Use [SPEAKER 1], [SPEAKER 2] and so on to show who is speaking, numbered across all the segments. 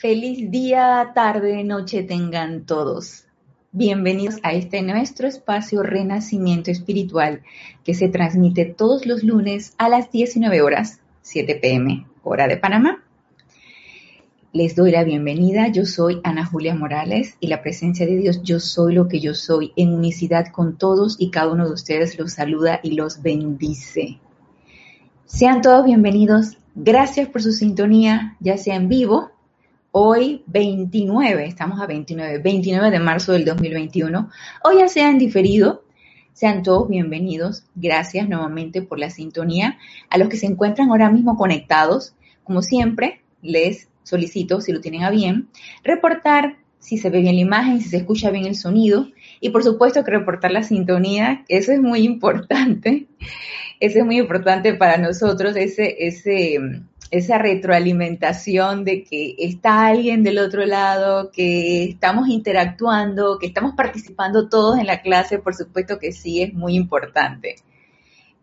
[SPEAKER 1] Feliz día, tarde, noche tengan todos. Bienvenidos a este nuestro espacio Renacimiento Espiritual que se transmite todos los lunes a las 19 horas, 7 pm, hora de Panamá. Les doy la bienvenida. Yo soy Ana Julia Morales y la presencia de Dios, yo soy lo que yo soy, en unicidad con todos y cada uno de ustedes los saluda y los bendice. Sean todos bienvenidos. Gracias por su sintonía, ya sea en vivo hoy 29, estamos a 29, 29 de marzo del 2021, o ya sean diferido, sean todos bienvenidos. Gracias nuevamente por la sintonía. A los que se encuentran ahora mismo conectados, como siempre, les solicito, si lo tienen a bien, reportar si se ve bien la imagen, si se escucha bien el sonido y por supuesto que reportar la sintonía, eso es muy importante. Eso es muy importante para nosotros, ese, ese, esa retroalimentación de que está alguien del otro lado, que estamos interactuando, que estamos participando todos en la clase, por supuesto que sí, es muy importante.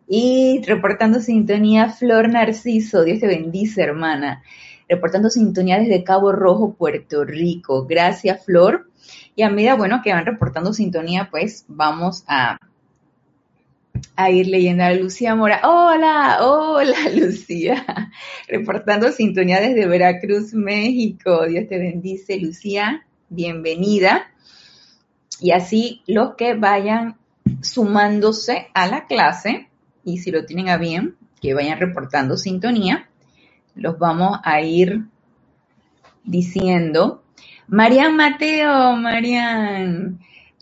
[SPEAKER 1] Y reportando sintonía, Flor Narciso, Dios te bendice, hermana. Reportando sintonía desde Cabo Rojo, Puerto Rico. Gracias, Flor. Y a medida, bueno, que van reportando sintonía, pues vamos a a ir leyendo a Lucía Mora. Hola, hola Lucía. Reportando sintonía desde Veracruz, México. Dios te bendice, Lucía. Bienvenida. Y así los que vayan sumándose a la clase, y si lo tienen a bien, que vayan reportando sintonía, los vamos a ir diciendo. Marian Mateo, Marian.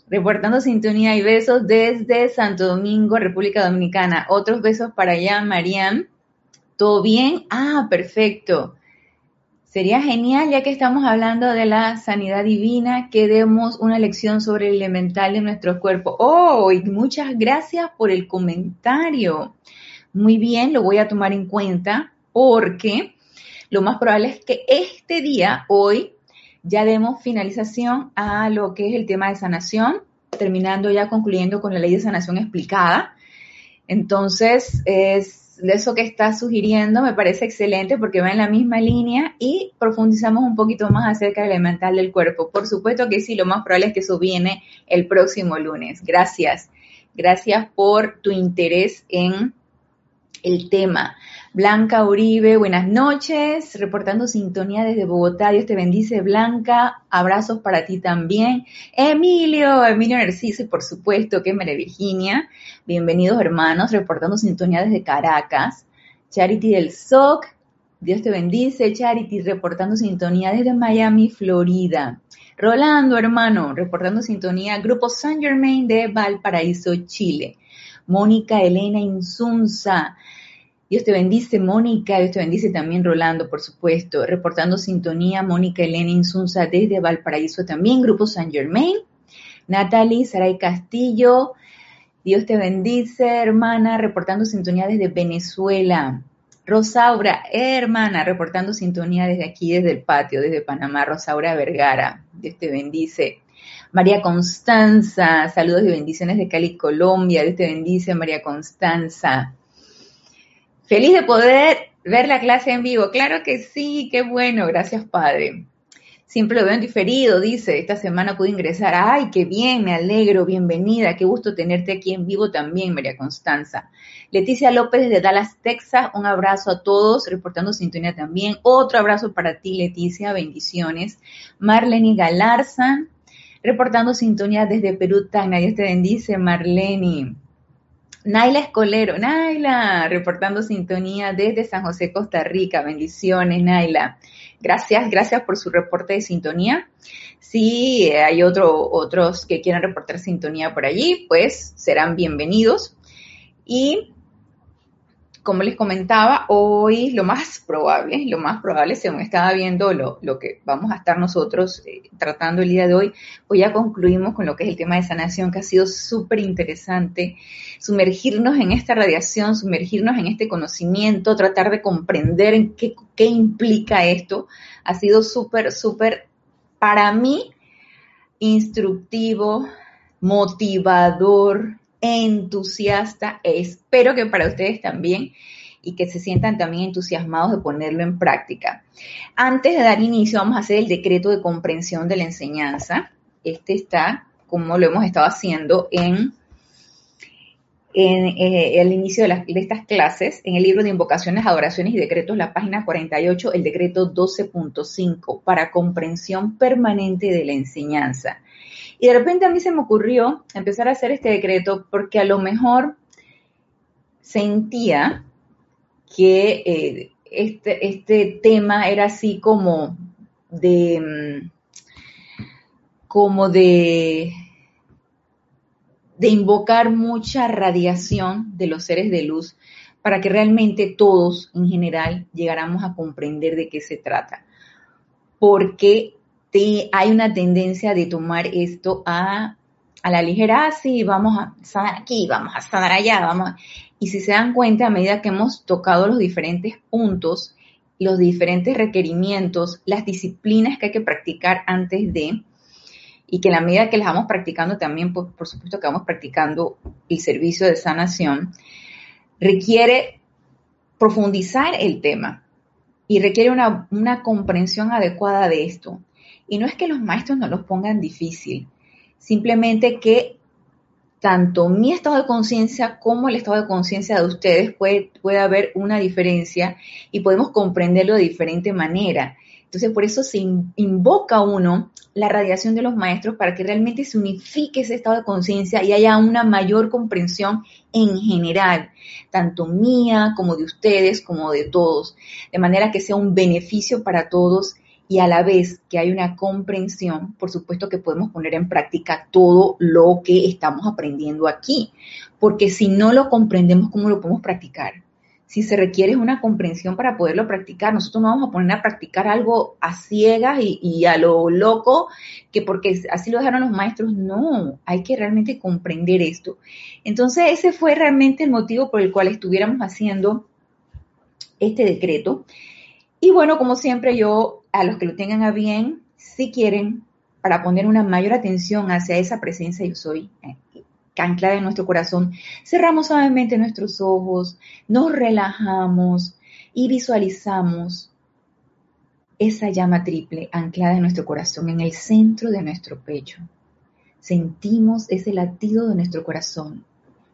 [SPEAKER 1] Reportando sintonía y besos desde Santo Domingo, República Dominicana. Otros besos para allá, Marian. ¿Todo bien? Ah, perfecto. Sería genial, ya que estamos hablando de la sanidad divina, que demos una lección sobre el elemental de nuestro cuerpo. Oh, y muchas gracias por el comentario. Muy bien, lo voy a tomar en cuenta porque lo más probable es que este día, hoy, ya demos finalización a lo que es el tema de sanación, terminando ya concluyendo con la ley de sanación explicada. Entonces, es eso que está sugiriendo me parece excelente porque va en la misma línea y profundizamos un poquito más acerca del elemental del cuerpo. Por supuesto que sí, lo más probable es que eso viene el próximo lunes. Gracias. Gracias por tu interés en el tema. Blanca Uribe, buenas noches, reportando sintonía desde Bogotá. Dios te bendice, Blanca. Abrazos para ti también. Emilio, Emilio Narciso, y por supuesto, que María Virginia. Bienvenidos, hermanos, reportando sintonía desde Caracas. Charity del SOC, Dios te bendice. Charity, reportando sintonía desde Miami, Florida. Rolando, hermano, reportando sintonía. Grupo San Germain de Valparaíso, Chile. Mónica Elena Insunza, Dios te bendice, Mónica. Dios te bendice también, Rolando, por supuesto. Reportando sintonía, Mónica Elena Insunza desde Valparaíso también, Grupo San Germain. Natalie Saray Castillo. Dios te bendice, hermana. Reportando sintonía desde Venezuela. Rosaura, hermana, reportando sintonía desde aquí, desde el patio, desde Panamá. Rosaura Vergara. Dios te bendice. María Constanza, saludos y bendiciones de Cali, Colombia. Dios te bendice, María Constanza. Feliz de poder ver la clase en vivo. Claro que sí, qué bueno, gracias Padre. Siempre lo veo en diferido, dice, esta semana pude ingresar. Ay, qué bien, me alegro, bienvenida, qué gusto tenerte aquí en vivo también, María Constanza. Leticia López de Dallas, Texas, un abrazo a todos, reportando sintonía también. Otro abrazo para ti, Leticia, bendiciones. Marlene Galarza, reportando sintonía desde Perú, Tacna. Dios te bendice, Marlene. Naila Escolero, Naila, reportando sintonía desde San José, Costa Rica. Bendiciones, Naila. Gracias, gracias por su reporte de sintonía. Si hay otro, otros que quieran reportar sintonía por allí, pues serán bienvenidos. Y como les comentaba, hoy lo más probable, lo más probable, según estaba viendo lo, lo que vamos a estar nosotros eh, tratando el día de hoy, pues ya concluimos con lo que es el tema de sanación, que ha sido súper interesante, sumergirnos en esta radiación, sumergirnos en este conocimiento, tratar de comprender en qué, qué implica esto, ha sido súper, súper, para mí, instructivo, motivador, entusiasta, espero que para ustedes también. y que se sientan también entusiasmados de ponerlo en práctica. Antes de dar inicio, vamos a hacer el decreto de comprensión de la enseñanza. Este está, como lo hemos estado haciendo en, en eh, el inicio de, de, estas clases, en el libro de invocaciones, adoraciones y decretos, la página 48, el decreto 12.5, para comprensión permanente de la enseñanza. Y de repente a mí se me ocurrió empezar a hacer este decreto porque a lo mejor sentía que eh, este, este, tema era así como de, mm, como de, de invocar mucha radiación de los seres de luz para que realmente todos en general llegáramos a comprender de qué se trata. Porque hay una tendencia de tomar esto a, la ligera, ah, vamos a sanar aquí, vamos a sanar allá, vamos. Y si se dan cuenta, a medida que hemos tocado los diferentes puntos, los diferentes requerimientos, las disciplinas que hay que practicar antes de, y que en la medida que las vamos practicando también, por, por supuesto que vamos practicando el servicio de sanación, requiere profundizar el tema y requiere una comprensión adecuada de esto. Y no es que los maestros no los pongan difícil, simplemente que tanto mi estado de conciencia como el estado de conciencia de ustedes puede, puede haber una diferencia y podemos comprenderlo de diferente manera. Entonces, por eso se invoca uno la radiación de los maestros para que realmente se unifique ese estado de conciencia y haya una mayor comprensión en general, tanto mía como de ustedes, como de todos, de manera que sea un beneficio para todos y a la vez que hay una comprensión, por supuesto que podemos poner en práctica todo lo que estamos aprendiendo aquí, porque si no lo comprendemos, ¿cómo lo podemos practicar? Si se requiere una comprensión para poderlo practicar, nosotros no vamos a poner a practicar algo a ciegas y, y a lo loco, que porque así lo dejaron los maestros, no, hay que realmente comprender esto. Entonces ese fue realmente el motivo por el cual estuviéramos haciendo este decreto. Y bueno, como siempre, yo a los que lo tengan a bien, si quieren, para poner una mayor atención hacia esa presencia yo soy, eh, anclada en nuestro corazón, cerramos suavemente nuestros ojos, nos relajamos y visualizamos esa llama triple anclada en nuestro corazón, en el centro de nuestro pecho. Sentimos ese latido de nuestro corazón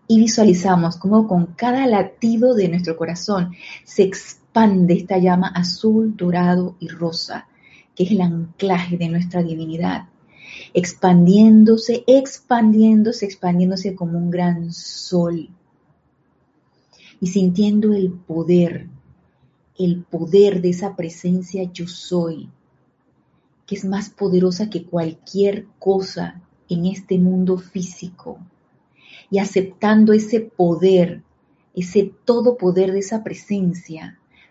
[SPEAKER 1] y visualizamos cómo con cada latido de nuestro corazón se expande esta llama azul, dorado y rosa, que es el anclaje de nuestra divinidad, expandiéndose, expandiéndose, expandiéndose como un gran sol y sintiendo el poder, el poder de esa presencia yo soy, que es más poderosa que cualquier cosa en este mundo físico, y aceptando ese poder, ese todo poder de esa presencia,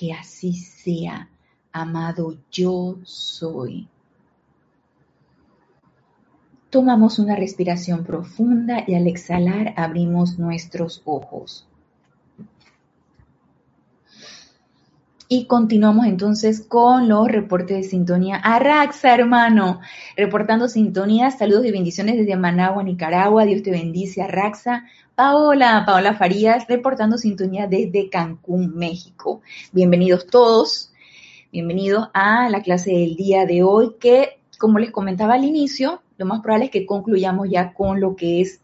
[SPEAKER 1] que así sea, amado yo soy. Tomamos una respiración profunda y al exhalar abrimos nuestros ojos. Y continuamos entonces con los reportes de sintonía. Arraxa, hermano, reportando sintonía. Saludos y bendiciones desde Managua, Nicaragua. Dios te bendice, Arraxa. Paola, Paola Farías, reportando sintonía desde Cancún, México. Bienvenidos todos, bienvenidos a la clase del día de hoy que, como les comentaba al inicio, lo más probable es que concluyamos ya con lo que es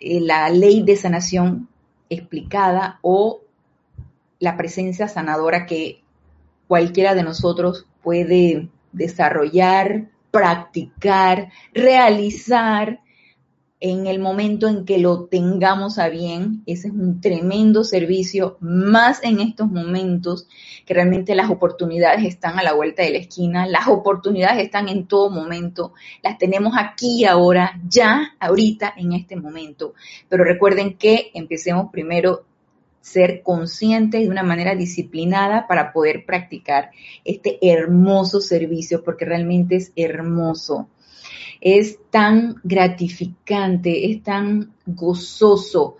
[SPEAKER 1] la ley de sanación explicada o la presencia sanadora que cualquiera de nosotros puede desarrollar, practicar, realizar en el momento en que lo tengamos a bien. Ese es un tremendo servicio, más en estos momentos que realmente las oportunidades están a la vuelta de la esquina, las oportunidades están en todo momento, las tenemos aquí ahora, ya, ahorita, en este momento. Pero recuerden que empecemos primero ser conscientes de una manera disciplinada para poder practicar este hermoso servicio, porque realmente es hermoso es tan gratificante, es tan gozoso.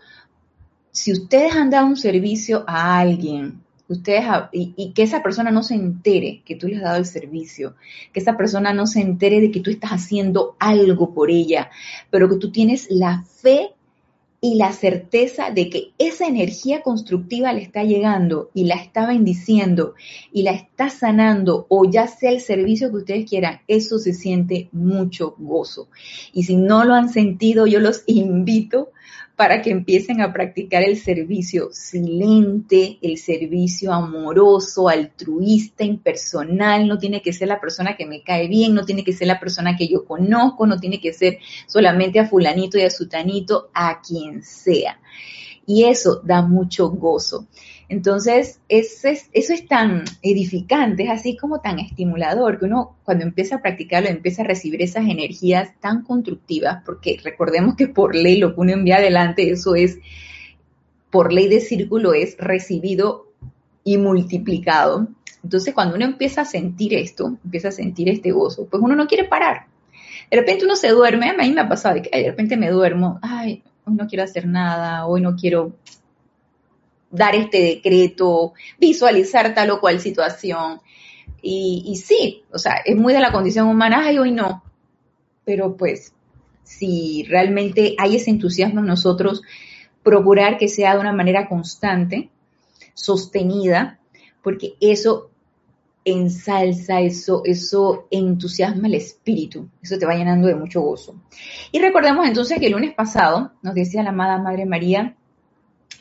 [SPEAKER 1] Si ustedes han dado un servicio a alguien, ustedes y, que esa persona no se entere que tú le has dado el servicio, que esa persona no se entere de que tú estás haciendo algo por ella, pero que tú tienes la fe y la certeza de que esa energía constructiva le está llegando y la está bendiciendo y la está sanando o ya sea el servicio que ustedes quieran, eso se siente mucho gozo. Y si no lo han sentido, yo los invito para que empiecen a practicar el servicio silente, el servicio amoroso, altruista, impersonal. No tiene que ser la persona que me cae bien, no tiene que ser la persona que yo conozco, no tiene que ser solamente a fulanito y a sutanito, a quien sea. Y eso da mucho gozo. Entonces, eso es, tan edificante, es así como tan estimulador, que uno cuando empieza a practicarlo empieza a recibir esas energías tan constructivas, porque recordemos que por ley lo que uno envía adelante, eso es, por ley de círculo, es recibido y multiplicado. Entonces, cuando uno empieza a sentir esto, empieza a sentir este gozo, pues uno no quiere parar. De repente uno se duerme, a mí me ha pasado que de repente me duermo, ay, hoy no quiero hacer nada, hoy no quiero dar este decreto, visualizar tal o cual situación. Y, sí, o sea, es muy de la condición humana, ay, hoy no. Pero pues, si realmente hay ese entusiasmo en nosotros, procurar que sea de una manera constante, sostenida, porque eso ensalza, eso, eso entusiasma el espíritu, eso te va llenando de mucho gozo. Y recordemos entonces que el lunes pasado nos decía la amada Madre María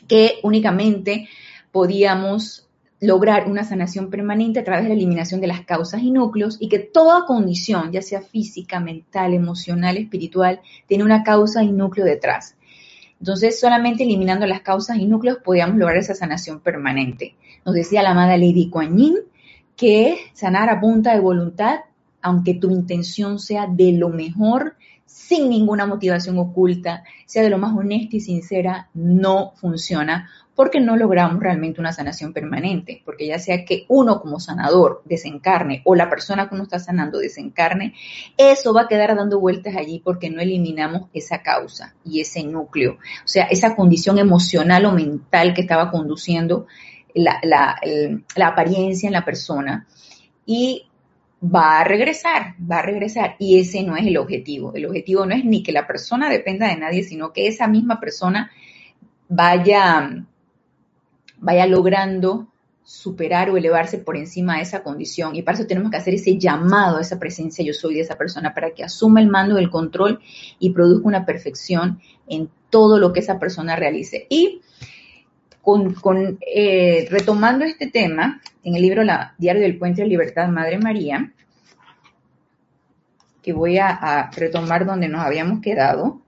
[SPEAKER 1] que únicamente podíamos lograr una sanación permanente a través de la eliminación de las causas y núcleos y que toda condición, ya sea física, mental, emocional, espiritual, tiene una causa y núcleo detrás. Entonces, solamente eliminando las causas y núcleos podíamos lograr esa sanación permanente. Nos decía la amada Lady Kuan Yin que sanar a punta de voluntad, aunque tu intención sea de lo mejor, sin ninguna motivación oculta, sea de lo más honesta y sincera, no funciona porque no logramos realmente una sanación permanente, porque ya sea que uno como sanador desencarne o la persona que uno está sanando desencarne, eso va a quedar dando vueltas allí porque no eliminamos esa causa y ese núcleo, o sea, esa condición emocional o mental que estaba conduciendo la, la apariencia en la persona. Y va a regresar, va a regresar y ese no es el objetivo. El objetivo no es ni que la persona dependa de nadie, sino que esa misma persona vaya, vaya logrando superar o elevarse por encima de esa condición. Y para eso tenemos que hacer ese llamado a esa presencia yo soy de esa persona, para que asuma el mando del control y produzca una perfección en todo lo que esa persona realice. Y eh, retomando este tema, en el libro Diario del Puente de Libertad, Madre María, que voy a, retomar donde nos habíamos quedado.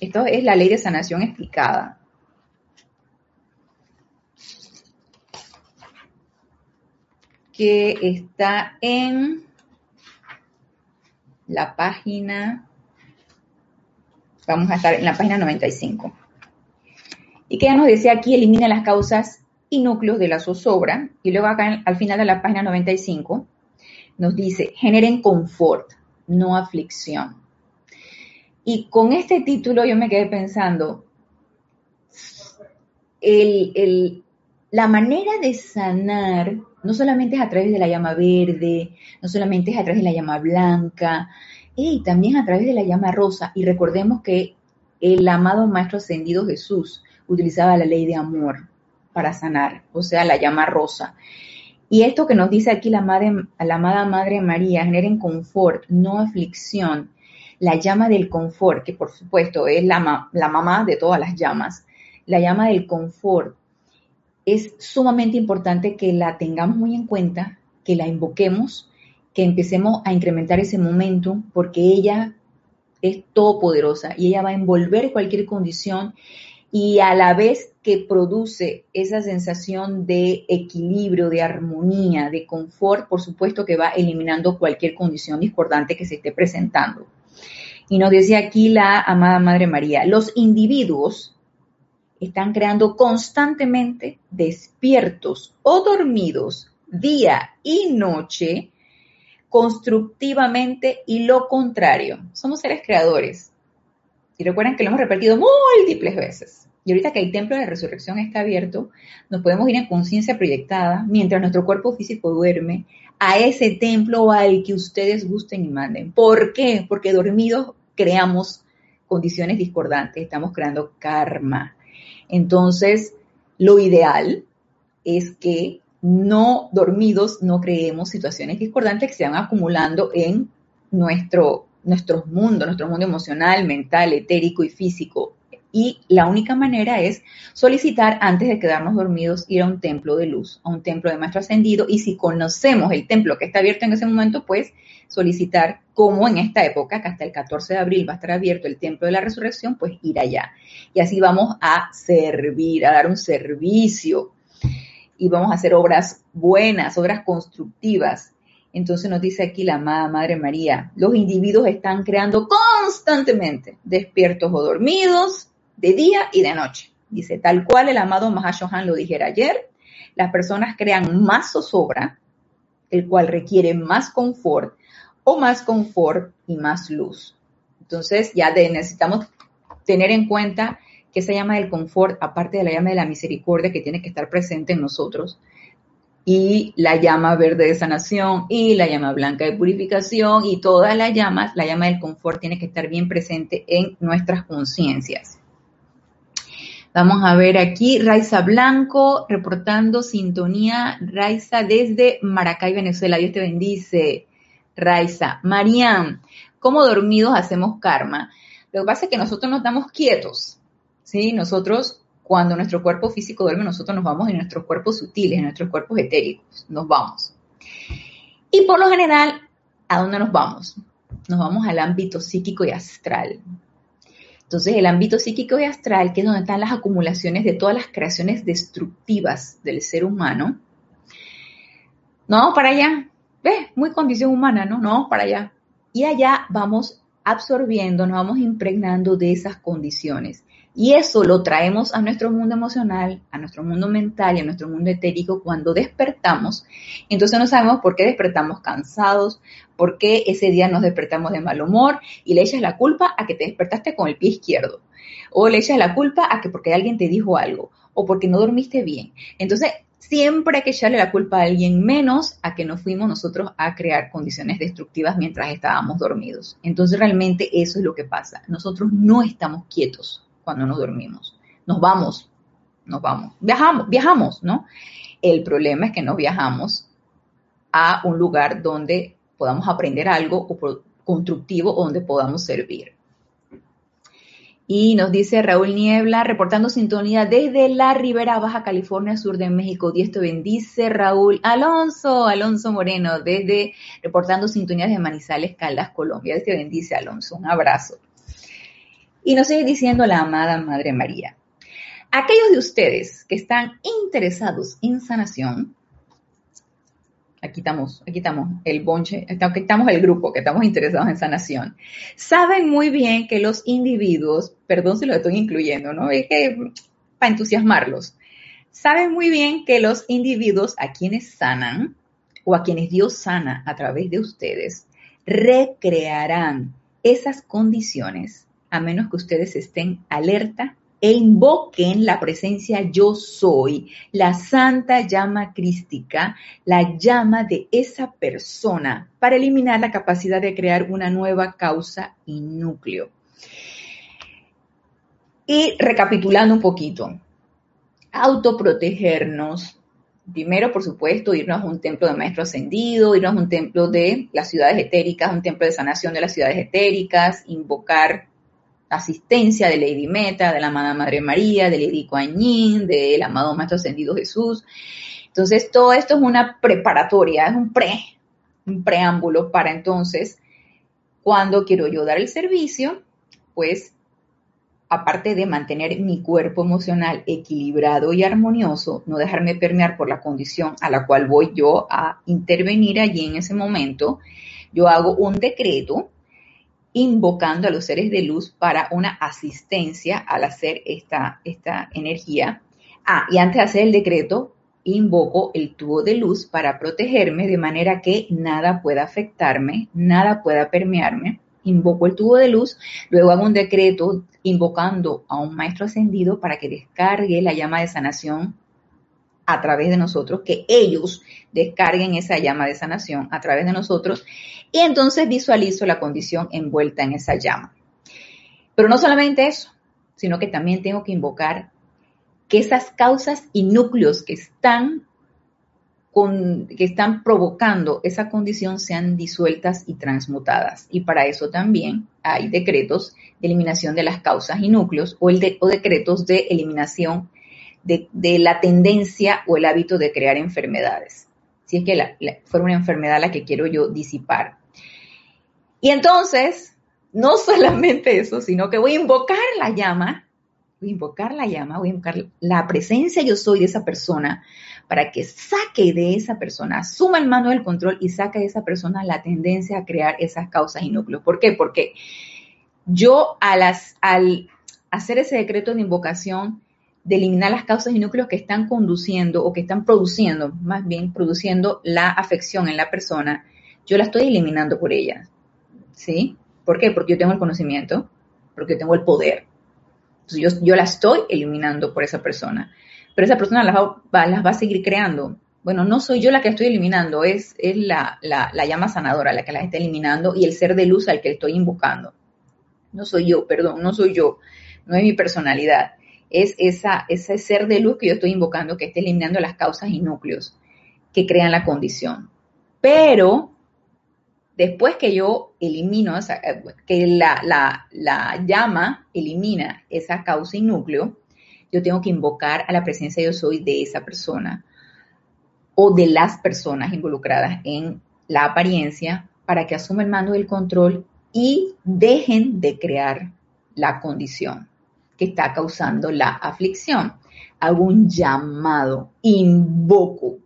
[SPEAKER 1] Esto es la ley de sanación explicada. que está en la página, vamos a estar en la página 95. Y que nos decía aquí, elimina las causas y núcleos de la zozobra. Y luego acá al final de la página 95 nos dice, generen confort no aflicción. Y con este título yo me quedé pensando, la manera de sanar no solamente es a través de la llama verde, no solamente es a través de la llama blanca, y también a través de la llama rosa. Y recordemos que el amado Maestro Ascendido Jesús utilizaba la ley de amor para sanar, o sea, la llama rosa. Y esto que nos dice aquí la, madre, la amada Madre María, generen confort, no aflicción. La llama del confort, que por supuesto es la, la mamá de todas las llamas, la llama del confort es sumamente importante que la tengamos muy en cuenta, que la invoquemos, que empecemos a incrementar ese momento, porque ella es todopoderosa y ella va a envolver cualquier condición y a la vez que produce esa sensación de equilibrio, de armonía, de confort, por supuesto que va eliminando cualquier condición discordante que se esté presentando. Y nos decía aquí la amada Madre María, los individuos están creando constantemente despiertos o dormidos día y noche constructivamente y lo contrario. Somos seres creadores. Y recuerden que lo hemos repetido múltiples veces. Y ahorita que el templo de resurrección está abierto, nos podemos ir en conciencia proyectada mientras nuestro cuerpo físico duerme a ese templo al que ustedes gusten y manden. ¿Por qué? Porque dormidos creamos condiciones discordantes, estamos creando karma. Entonces, lo ideal es que no dormidos no creemos situaciones discordantes que se van acumulando en nuestro, nuestro mundo, nuestro mundo emocional, mental, etérico y físico. Y la única manera es solicitar antes de quedarnos dormidos ir a un templo de luz, a un templo de maestro ascendido. Y si conocemos el templo que está abierto en ese momento, pues solicitar, como en esta época, que hasta el 14 de abril va a estar abierto el templo de la resurrección, pues ir allá. Y así vamos a servir, a dar un servicio. Y vamos a hacer obras buenas, obras constructivas. Entonces nos dice aquí la amada Madre María, los individuos están creando constantemente, despiertos o dormidos, de día y de noche. Dice, tal cual el amado Mahashohan lo dijera ayer, las personas crean más zozobra, el cual requiere más confort, o más confort y más luz. Entonces ya necesitamos tener en cuenta que esa llama del confort, aparte de la llama de la misericordia que tiene que estar presente en nosotros, y la llama verde de sanación y la llama blanca de purificación y todas las llamas, la llama del confort tiene que estar bien presente en nuestras conciencias. Vamos a ver aquí, Raiza Blanco, reportando sintonía, Raiza desde Maracay, Venezuela. Dios te bendice, Raiza. Mariam, ¿cómo dormidos hacemos karma? Lo que pasa es que nosotros nos damos quietos, ¿sí? Nosotros, cuando nuestro cuerpo físico duerme, nosotros nos vamos en nuestros cuerpos sutiles, en nuestros cuerpos etéricos, nos vamos. Y por lo general, ¿a dónde nos vamos? Nos vamos al ámbito psíquico y astral. Entonces, el ámbito psíquico y astral, que es donde están las acumulaciones de todas las creaciones destructivas del ser humano, no vamos para allá. ¿Ves? Muy condición humana, ¿no? No vamos para allá. Y allá vamos absorbiendo, nos vamos impregnando de esas condiciones. Y eso lo traemos a nuestro mundo emocional, a nuestro mundo mental y a nuestro mundo etérico cuando despertamos. Entonces no sabemos por qué despertamos cansados, por qué ese día nos despertamos de mal humor y le echas la culpa a que te despertaste con el pie izquierdo. O le echas la culpa a que porque alguien te dijo algo o porque no dormiste bien. Entonces siempre hay que echarle la culpa a alguien menos a que nos fuimos nosotros a crear condiciones destructivas mientras estábamos dormidos. Entonces realmente eso es lo que pasa. Nosotros no estamos quietos cuando nos dormimos. Nos vamos, nos vamos, viajamos, viajamos, ¿no? El problema es que no viajamos a un lugar donde podamos aprender algo constructivo o donde podamos servir. Y nos dice Raúl Niebla, reportando sintonía desde la Ribera Baja California, sur de México. Dios te bendice, Raúl. Alonso, Alonso Moreno, desde reportando sintonía de Manizales, Caldas, Colombia. Dios te bendice, Alonso. Un abrazo. Y nos sigue diciendo la amada Madre María. Aquellos de ustedes que están interesados en sanación, aquí estamos, aquí estamos el bonche, aquí estamos el grupo que estamos interesados en sanación, saben muy bien que los individuos, perdón si lo estoy incluyendo, ¿no? Es que para entusiasmarlos, saben muy bien que los individuos a quienes sanan o a quienes Dios sana a través de ustedes, recrearán esas condiciones a menos que ustedes estén alerta e invoquen la presencia yo soy, la santa llama crística, la llama de esa persona para eliminar la capacidad de crear una nueva causa y núcleo. Y recapitulando un poquito, autoprotegernos. Primero, por supuesto, irnos a un templo de maestro ascendido, irnos a un templo de las ciudades etéricas, un templo de sanación de las ciudades etéricas, invocar asistencia de Lady Meta, de la amada Madre María, de Lady Yin, del amado Maestro Ascendido Jesús. Entonces, todo esto es una preparatoria, es un pre, un preámbulo para entonces, cuando quiero yo dar el servicio, pues aparte de mantener mi cuerpo emocional equilibrado y armonioso, no dejarme permear por la condición a la cual voy yo a intervenir allí en ese momento, yo hago un decreto invocando a los seres de luz para una asistencia al hacer esta, esta energía. Ah, y antes de hacer el decreto, invoco el tubo de luz para protegerme de manera que nada pueda afectarme, nada pueda permearme invoco el tubo de luz, luego hago un decreto invocando a un maestro ascendido para que descargue la llama de sanación a través de nosotros, que ellos descarguen esa llama de sanación a través de nosotros y entonces visualizo la condición envuelta en esa llama. Pero no solamente eso, sino que también tengo que invocar que esas causas y núcleos que están que están provocando esa condición sean disueltas y transmutadas. Y para eso también hay decretos de eliminación de las causas y núcleos o, el decretos de eliminación de, la tendencia o el hábito de crear enfermedades. Si es que la, fuera una enfermedad la que quiero yo disipar. Y entonces, no solamente eso, sino que voy a invocar la llama, voy a invocar la llama, voy a invocar la presencia yo soy de esa persona para que saque de esa persona, asuma el mando del control y saque de esa persona la tendencia a crear esas causas y núcleos. ¿Por qué? Porque yo al hacer ese decreto de invocación, de eliminar las causas y núcleos que están conduciendo o que están produciendo, más bien produciendo la afección en la persona, yo la estoy eliminando por ella. ¿Sí? ¿Por qué? Porque yo tengo el conocimiento, porque tengo el poder. Yo, yo la estoy eliminando por esa persona pero esa persona las va, las va a seguir creando. Bueno, no soy yo la que estoy eliminando, es, es la, llama sanadora la que las está eliminando y el ser de luz al que estoy invocando. No soy yo, perdón, no soy yo, no es mi personalidad. Es esa, ese ser de luz que yo estoy invocando que está eliminando las causas y núcleos que crean la condición. Pero después que yo elimino, que la, la llama elimina esa causa y núcleo, yo tengo que invocar a la presencia yo soy de esa persona o de las personas involucradas en la apariencia para que asuman el mando del control y dejen de crear la condición que está causando la aflicción. Hago un llamado, invoco,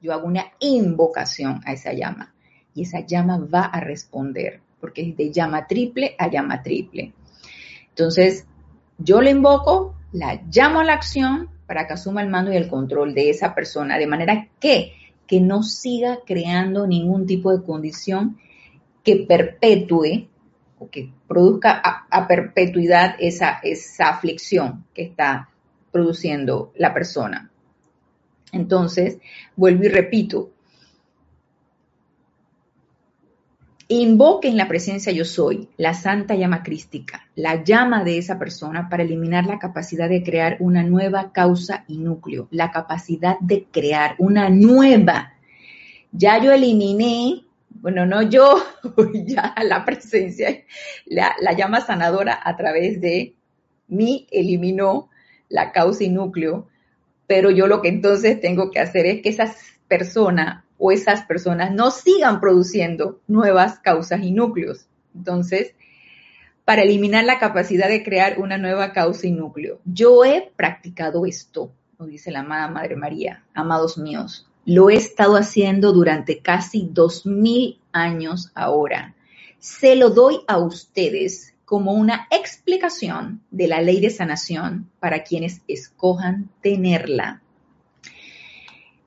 [SPEAKER 1] yo hago una invocación a esa llama y esa llama va a responder porque es de llama triple a llama triple. Entonces, yo lo invoco, la llamo a la acción para que asuma el mando y el control de esa persona, de manera que, que no siga creando ningún tipo de condición que perpetúe o que produzca a, perpetuidad esa, esa aflicción que está produciendo la persona. Entonces, vuelvo y repito, Invoquen la presencia yo soy, la santa llama crística, la llama de esa persona para eliminar la capacidad de crear una nueva causa y núcleo, la capacidad de crear una nueva. Ya yo eliminé, bueno, no yo, ya la presencia, la, la llama sanadora a través de mí eliminó la causa y núcleo, pero yo lo que entonces tengo que hacer es que esa persona o esas personas no sigan produciendo nuevas causas y núcleos. Entonces, para eliminar la capacidad de crear una nueva causa y núcleo. Yo he practicado esto, nos dice la amada Madre María, amados míos. Lo he estado haciendo durante casi dos mil años ahora. Se lo doy a ustedes como una explicación de la ley de sanación para quienes escojan tenerla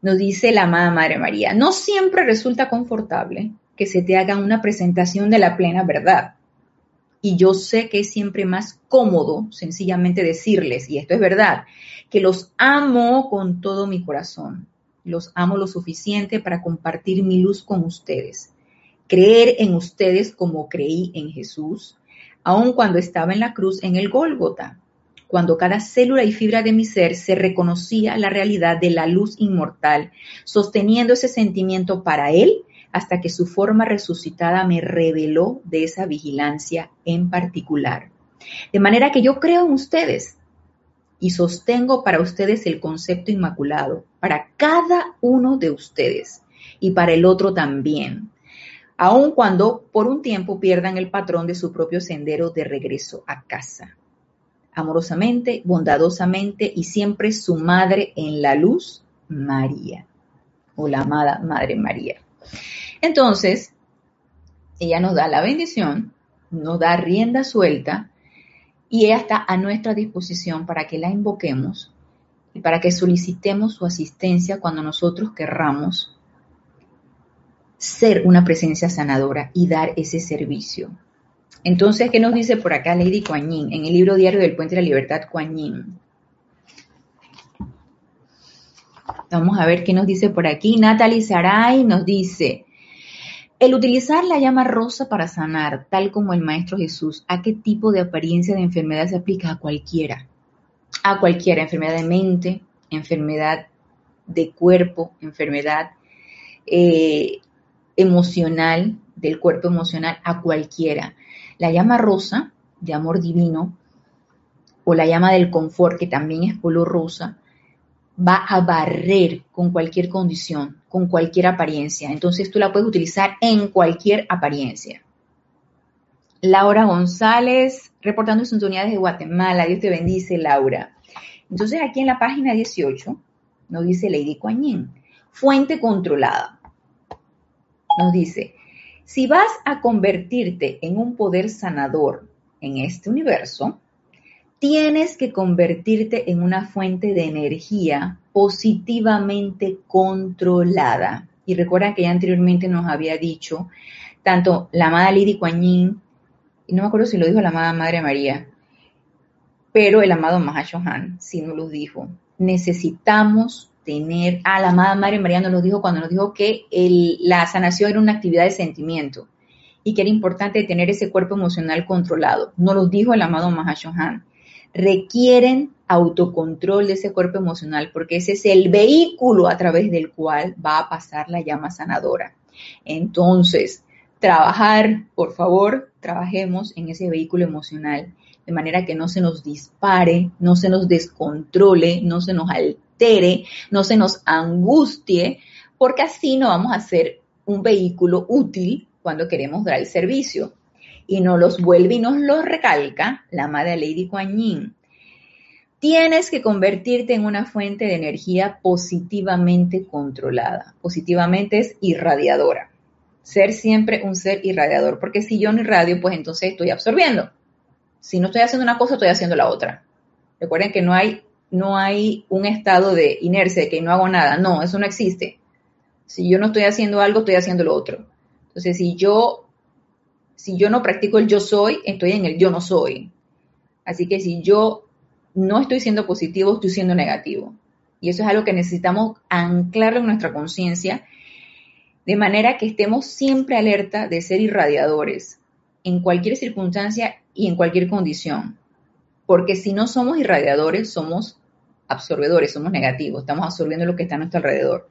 [SPEAKER 1] nos dice la amada Madre María, no siempre resulta confortable que se te haga una presentación de la plena verdad. Y yo sé que es siempre más cómodo sencillamente decirles, y esto es verdad, que los amo con todo mi corazón. Los amo lo suficiente para compartir mi luz con ustedes. Creer en ustedes como creí en Jesús, aun cuando estaba en la cruz en el Gólgota cuando cada célula y fibra de mi ser se reconocía la realidad de la luz inmortal, sosteniendo ese sentimiento para él hasta que su forma resucitada me reveló de esa vigilancia en particular. De manera que yo creo en ustedes y sostengo para ustedes el concepto inmaculado, para cada uno de ustedes y para el otro también, aun cuando por un tiempo pierdan el patrón de su propio sendero de regreso a casa. Amorosamente, bondadosamente y siempre su madre en la luz, María, o la amada Madre María. Entonces, ella nos da la bendición, nos da rienda suelta y ella está a nuestra disposición para que la invoquemos y para que solicitemos su asistencia cuando nosotros querramos ser una presencia sanadora y dar ese servicio. Entonces, ¿qué nos dice por acá Lady Kuan en el libro diario del Puente de la Libertad Kuan Yin? Vamos a ver qué nos dice por aquí. Natalie Saray nos dice, el utilizar la llama rosa para sanar, tal como el Maestro Jesús, ¿a qué tipo de apariencia de enfermedad se aplica? A cualquiera. A cualquiera, enfermedad de mente, enfermedad de cuerpo, enfermedad eh, emocional, del cuerpo emocional, a cualquiera. La llama rosa, de amor divino, o la llama del confort, que también es color rosa, va a barrer con cualquier condición, con cualquier apariencia. Entonces tú la puedes utilizar en cualquier apariencia. Laura González, reportando sus unidades de Guatemala. Dios te bendice, Laura. Entonces aquí en la página 18 nos dice Lady Yin, fuente controlada. Nos dice, si vas a convertirte en un poder sanador en este universo, tienes que convertirte en una fuente de energía positivamente controlada. Y recuerda que ya anteriormente nos había dicho, tanto la amada Lady Kuan y no me acuerdo si lo dijo la amada Madre María, pero el amado Mahashohan sí nos lo dijo. Necesitamos tener, ah, la amada Madre María nos lo dijo cuando nos dijo que la sanación era una actividad de sentimiento y que era importante tener ese cuerpo emocional controlado. Nos lo dijo el amado Mahashohan requieren autocontrol de ese cuerpo emocional porque ese es el vehículo a través del cual va a pasar la llama sanadora. Entonces, trabajar, por favor, trabajemos en ese vehículo emocional de manera que no se nos dispare, no se nos descontrole, no se nos altere, no se nos angustie, porque así no vamos a ser un vehículo útil cuando queremos dar el servicio y nos los vuelve y nos los recalca la madre Lady Kuan Yin. Tienes que convertirte en una fuente de energía positivamente controlada. Positivamente es irradiadora. Ser siempre un ser irradiador, porque si yo no irradio, pues entonces estoy absorbiendo. Si no estoy haciendo una cosa, estoy haciendo la otra. Recuerden que no hay, no hay un estado de inercia, de que no hago nada. No, eso no existe. Si yo no estoy haciendo algo, estoy haciendo lo otro. Entonces, si yo si yo no practico el yo soy, estoy en el yo no soy. Así que si yo no estoy siendo positivo, estoy siendo negativo. Y eso es algo que necesitamos anclarlo en nuestra conciencia, de manera que estemos siempre alerta de ser irradiadores en cualquier circunstancia y en cualquier condición. Porque si no somos irradiadores, somos absorbedores, somos negativos, estamos absorbiendo lo que está a nuestro alrededor.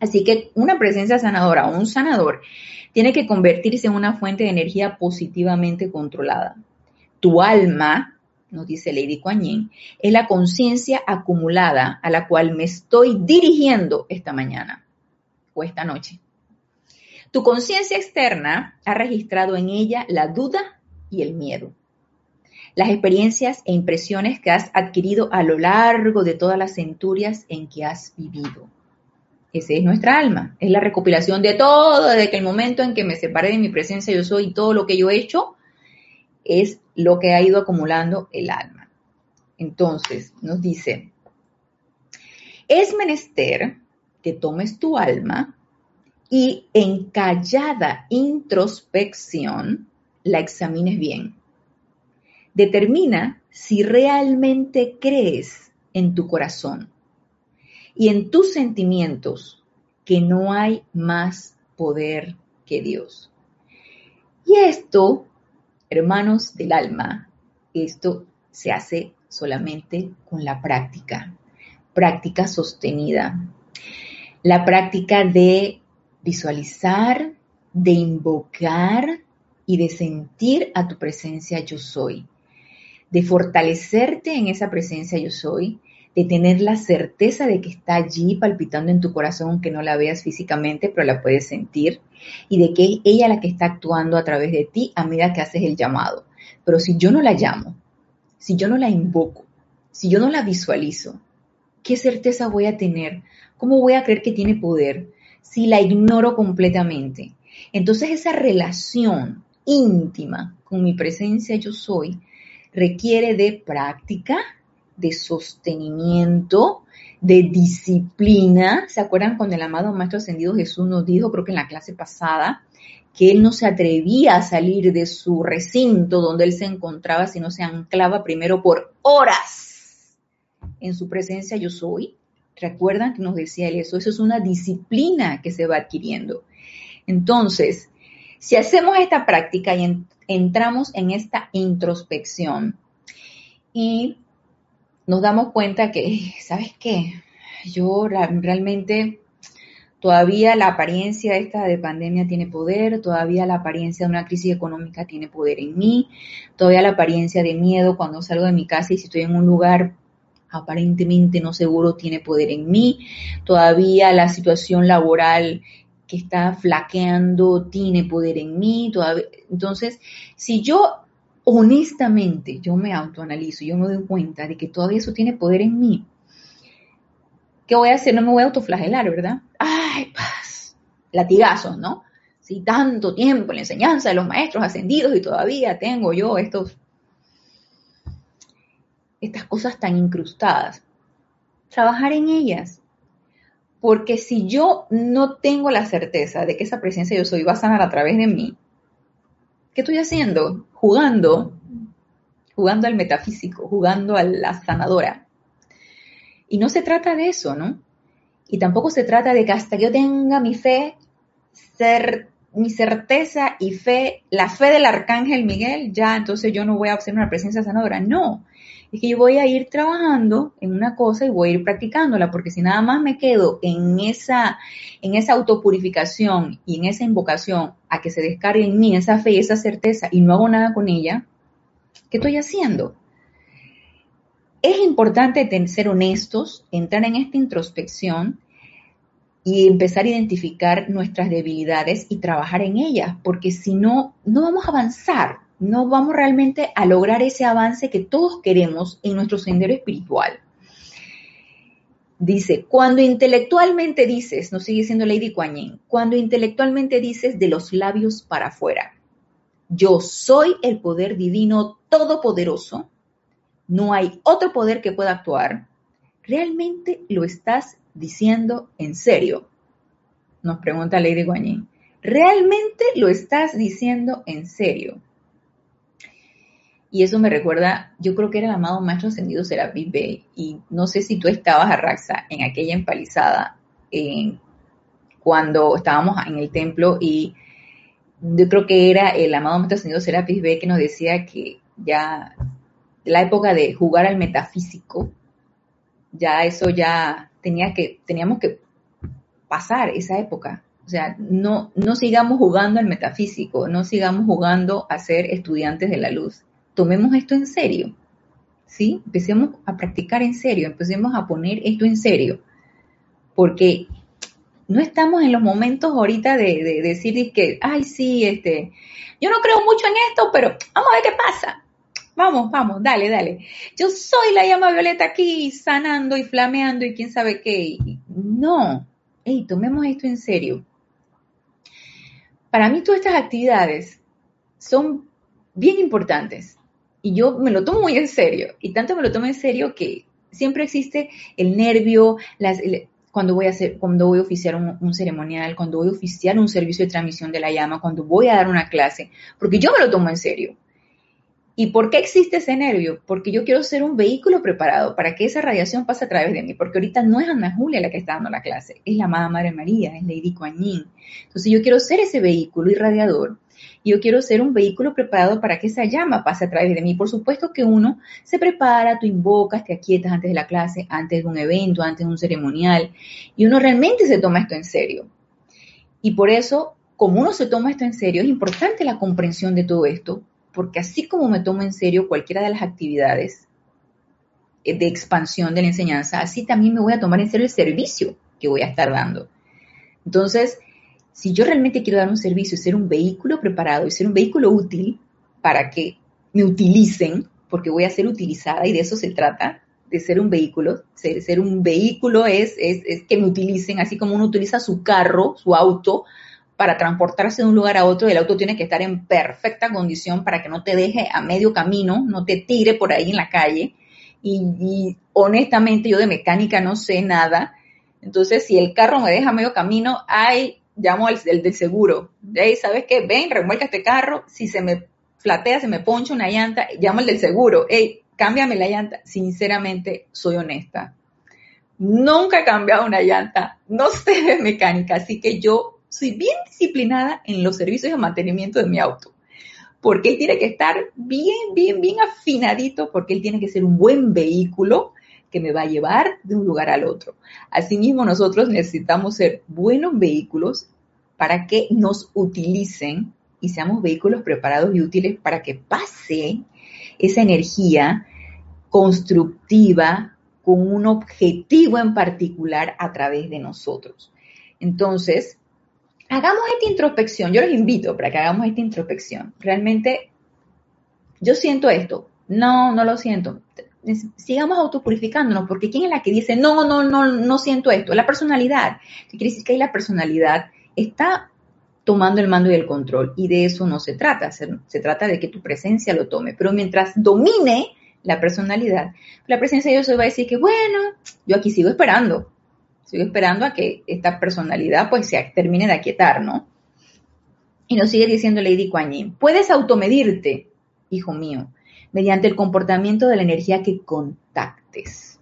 [SPEAKER 1] Así que una presencia sanadora o un sanador tiene que convertirse en una fuente de energía positivamente controlada. Tu alma, nos dice Lady Kuan Yin, es la conciencia acumulada a la cual me estoy dirigiendo esta mañana o esta noche. Tu conciencia externa ha registrado en ella la duda y el miedo. Las experiencias e impresiones que has adquirido a lo largo de todas las centurias en que has vivido. Ese es nuestra alma, es la recopilación de todo, desde que el momento en que me separé de mi presencia yo soy, todo lo que yo he hecho, es lo que ha ido acumulando el alma. Entonces, nos dice, es menester que tomes tu alma y en callada introspección la examines bien. Determina si realmente crees en tu corazón y en tus sentimientos que no hay más poder que Dios. Y esto, hermanos del alma, esto se hace solamente con la práctica, práctica sostenida, la práctica de visualizar, de invocar y de sentir a tu presencia yo soy. de fortalecerte en esa presencia yo soy, de tener la certeza de que está allí palpitando en tu corazón, aunque no la veas físicamente, pero la puedes sentir, y de que es ella la que está actuando a través de ti a medida que haces el llamado. Pero si yo no la llamo, si yo no la invoco, si yo no la visualizo, ¿qué certeza voy a tener? ¿Cómo voy a creer que tiene poder si la ignoro completamente? Entonces esa relación íntima con mi presencia yo soy requiere de práctica, de sostenimiento, de disciplina. ¿Se acuerdan cuando el amado Maestro Ascendido Jesús nos dijo, creo que en la clase pasada, que él no se atrevía a salir de su recinto donde él se encontraba, sino se anclaba primero por horas en su presencia yo soy? ¿Recuerdan que nos decía él eso? Eso es una disciplina que se va adquiriendo. Entonces, si hacemos esta práctica y entramos en esta introspección y nos damos cuenta que, ¿sabes qué? Yo realmente todavía la apariencia esta de pandemia tiene poder, todavía la apariencia de una crisis económica tiene poder en mí, todavía la apariencia de miedo cuando salgo de mi casa y si estoy en un lugar aparentemente no seguro tiene poder en mí, todavía la situación laboral que está flaqueando tiene poder en mí. Entonces, si yo honestamente, yo me autoanalizo, yo me doy cuenta de que todavía eso tiene poder en mí, ¿qué voy a hacer? No me voy a autoflagelar, ¿verdad? Ay, paz, latigazos, ¿no? Si tanto tiempo en la enseñanza de los maestros ascendidos y todavía tengo yo estos, estas cosas tan incrustadas. Trabajar en ellas, porque si yo no tengo la certeza de que esa presencia yo soy va a sanar a través de mí, ¿qué estoy haciendo? Jugando, jugando al metafísico, jugando a la sanadora. Y no se trata de eso, ¿no? Y tampoco se trata de que hasta yo tenga mi fe, ser, mi certeza y fe, la fe del arcángel Miguel, ya entonces yo no voy a hacer una presencia sanadora. No, es que yo voy a ir trabajando en una cosa y voy a ir practicándola, porque si nada más me quedo en esa, en esa autopurificación y en esa invocación a que se descargue en mí esa fe esa certeza y no hago nada con ella, ¿qué estoy haciendo? Es importante ser honestos, entrar en esta introspección y empezar a identificar nuestras debilidades y trabajar en ellas, porque si no, no vamos a avanzar no vamos realmente a lograr ese avance que todos queremos en nuestro sendero espiritual. Dice, cuando intelectualmente dices, no sigue siendo Lady Kuan cuando intelectualmente dices de los labios para afuera, yo soy el poder divino todopoderoso, no hay otro poder que pueda actuar, ¿realmente lo estás diciendo en serio? Nos pregunta Lady Guanyin. ¿Realmente lo estás diciendo en serio? Y eso me recuerda, yo creo que era el amado Maestro Ascendido Serapis Bey, y no sé si tú estabas, Arraxa, en aquella empalizada, cuando estábamos en el templo, y yo creo que era el amado Maestro Ascendido Serapis Bey que nos decía que ya la época de jugar al metafísico, ya eso ya tenía que, teníamos que pasar esa época. O sea, no, no sigamos jugando al metafísico, no sigamos jugando a ser estudiantes de la luz tomemos esto en serio, ¿sí? Empecemos a practicar en serio, empecemos a poner esto en serio, porque no estamos en los momentos ahorita de, decir que, ay, sí, este, yo no creo mucho en esto, pero vamos a ver qué pasa. Vamos, vamos, dale, dale. Yo soy la llama violeta aquí sanando y flameando y quién sabe qué. No, hey, tomemos esto en serio. Para mí todas estas actividades son bien importantes y yo me lo tomo muy en serio. Y tanto me lo tomo en serio que siempre existe el nervio, cuando voy a hacer, cuando voy a oficiar un, ceremonial, cuando voy a oficiar un servicio de transmisión de la llama, cuando voy a dar una clase, porque yo me lo tomo en serio. ¿Y por qué existe ese nervio? Porque yo quiero ser un vehículo preparado para que esa radiación pase a través de mí, porque ahorita no es Ana Julia la que está dando la clase, es la amada Madre María, es Lady Yin. Entonces yo quiero ser ese vehículo irradiador yo quiero ser un vehículo preparado para que esa llama pase a través de mí. Por supuesto que uno se prepara, tú invocas, te aquietas antes de la clase, antes de un evento, antes de un ceremonial, y uno realmente se toma esto en serio. Y por eso, como uno se toma esto en serio, es importante la comprensión de todo esto, porque así como me tomo en serio cualquiera de las actividades eh, de expansión de la enseñanza, así también me voy a tomar en serio el servicio que voy a estar dando. Entonces, si yo realmente quiero dar un servicio y ser un vehículo preparado y ser un vehículo útil para que me utilicen, porque voy a ser utilizada y de eso se trata, de ser un vehículo. Ser, un vehículo es, es, es, que me utilicen, así como uno utiliza su carro, su auto, para transportarse de un lugar a otro, el auto tiene que estar en perfecta condición para que no te deje a medio camino, no te tire por ahí en la calle. Y, y honestamente yo de mecánica no sé nada. Entonces, si el carro me deja a medio camino, hay, llamo al del seguro. De ahí, ¿sabes qué? Ven, remuelca este carro. Si se me flatea, se me poncha una llanta, llamo al del seguro. Hey, cámbiame la llanta. Sinceramente, soy honesta. Nunca he cambiado una llanta. No sé de mecánica, así que yo soy bien disciplinada en los servicios de mantenimiento de mi auto. Porque él tiene que estar bien, bien, bien afinadito, porque él tiene que ser un buen vehículo que me va a llevar de un lugar al otro. Asimismo, nosotros necesitamos ser buenos vehículos para que nos utilicen y seamos vehículos preparados y útiles para que pase esa energía constructiva con un objetivo en particular a través de nosotros. Entonces, hagamos esta introspección. Yo los invito para que hagamos esta introspección. Realmente, yo siento esto. No, no lo siento. Sigamos autopurificándonos, porque ¿quién es la que dice, no, no, no, no siento esto? La personalidad. ¿Qué quiere decir que ahí la personalidad está tomando el mando y el control. Y de eso no se trata, se, trata de que tu presencia lo tome. Pero mientras domine la personalidad, la presencia de Dios va a decir que, bueno, yo aquí sigo esperando, sigo esperando a que esta personalidad pues se termine de aquietar, ¿no? Y nos sigue diciendo Lady Kuan Yin, puedes automedirte, hijo mío, mediante el comportamiento de la energía que contactes.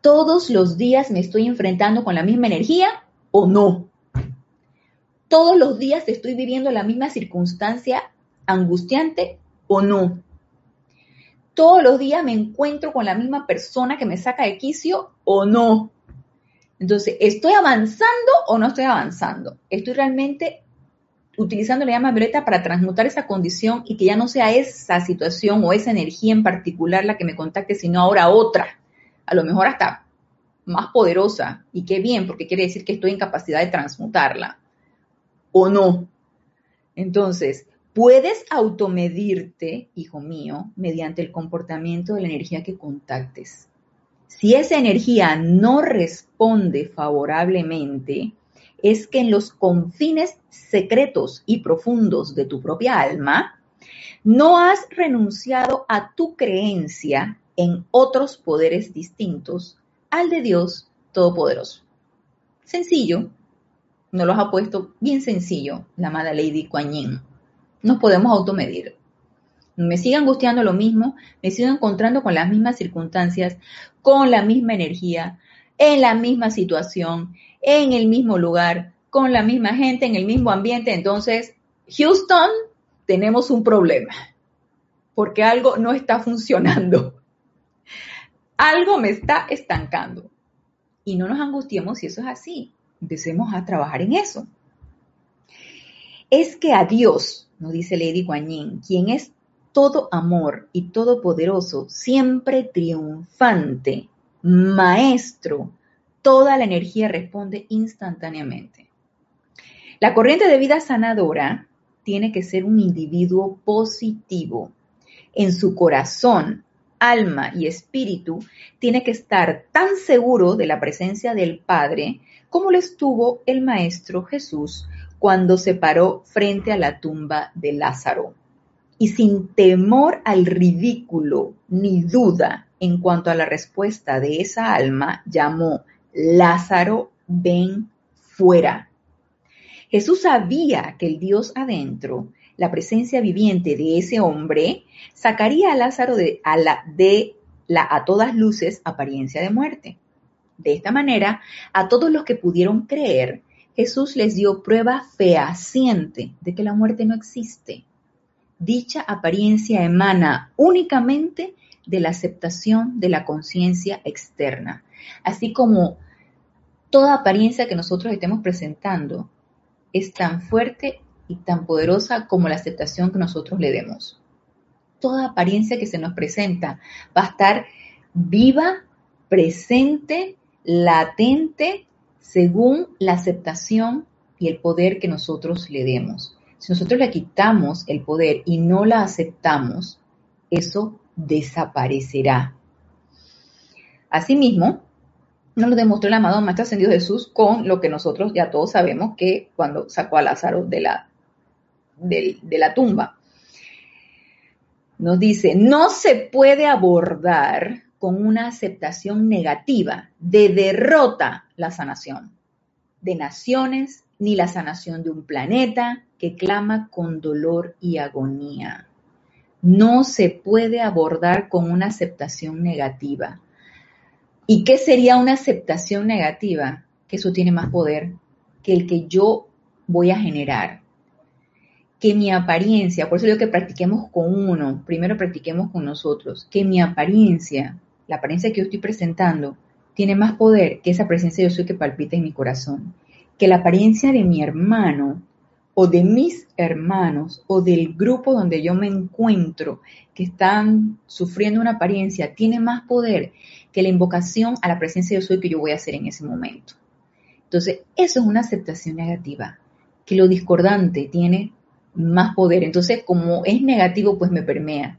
[SPEAKER 1] Todos los días me estoy enfrentando con la misma energía o no todos los días estoy viviendo la misma circunstancia angustiante o no. Todos los días me encuentro con la misma persona que me saca de quicio o no. Entonces, ¿estoy avanzando o no estoy avanzando? ¿Estoy realmente utilizando la llama violeta para transmutar esa condición y que ya no sea esa situación o esa energía en particular la que me contacte, sino ahora otra? A lo mejor hasta más poderosa. Y qué bien, porque quiere decir que estoy en capacidad de transmutarla o no. Entonces, puedes automedirte, hijo mío, mediante el comportamiento de la energía que contactes. Si esa energía no responde favorablemente, es que en los confines secretos y profundos de tu propia alma, no has renunciado a tu creencia en otros poderes distintos al de Dios Todopoderoso. Sencillo, nos los ha puesto bien sencillo la amada Lady Kuan Yin. Nos podemos automedir. Me sigue angustiando lo mismo, me sigo encontrando con las mismas circunstancias, con la misma energía, en la misma situación, en el mismo lugar, con la misma gente, en el mismo ambiente. Entonces, Houston, tenemos un problema, porque algo no está funcionando. Algo me está estancando. Y no nos angustiemos si eso es así empecemos a trabajar en eso. Es que a Dios, nos dice Lady Kuan Yin, quien es todo amor y todopoderoso, siempre triunfante, maestro, toda la energía responde instantáneamente. La corriente de vida sanadora tiene que ser un individuo positivo. En su corazón, alma y espíritu tiene que estar tan seguro de la presencia del Padre como lo estuvo el Maestro Jesús cuando se paró frente a la tumba de Lázaro. Y sin temor al ridículo ni duda en cuanto a la respuesta de esa alma, llamó, Lázaro, ven fuera. Jesús sabía que el Dios adentro, la presencia viviente de ese hombre, sacaría a Lázaro de, a, la, la a todas luces apariencia de muerte. De esta manera, a todos los que pudieron creer, Jesús les dio prueba fehaciente de que la muerte no existe. Dicha apariencia emana únicamente de la aceptación de la conciencia externa, así como toda apariencia que nosotros estemos presentando es tan fuerte y tan poderosa como la aceptación que nosotros le demos. Toda apariencia que se nos presenta va a estar viva, presente, latente, según la aceptación y el poder que nosotros le demos. Si nosotros le quitamos el poder y no la aceptamos, eso desaparecerá. Asimismo, nos lo demostró el amado Maestro Ascendido Jesús con lo que nosotros ya todos sabemos que cuando sacó a Lázaro de la, de, de la tumba. Nos dice, no se puede abordar con una aceptación negativa de derrota la sanación de naciones ni la sanación de un planeta que clama con dolor y agonía. No se puede abordar con una aceptación negativa. ¿Y qué sería una aceptación negativa? Que eso tiene más poder que el que yo voy a generar. Que mi apariencia, por eso digo que practiquemos con uno, primero practiquemos con nosotros, que mi apariencia, la apariencia que yo estoy presentando, tiene más poder que esa presencia yo soy que palpita en mi corazón. Que la apariencia de mi hermano o de mis hermanos o del grupo donde yo me encuentro que están sufriendo una apariencia tiene más poder que la invocación a la presencia de yo soy que yo voy a hacer en ese momento. Entonces, eso es una aceptación negativa, que lo discordante tiene más poder. Entonces, como es negativo, pues me permea.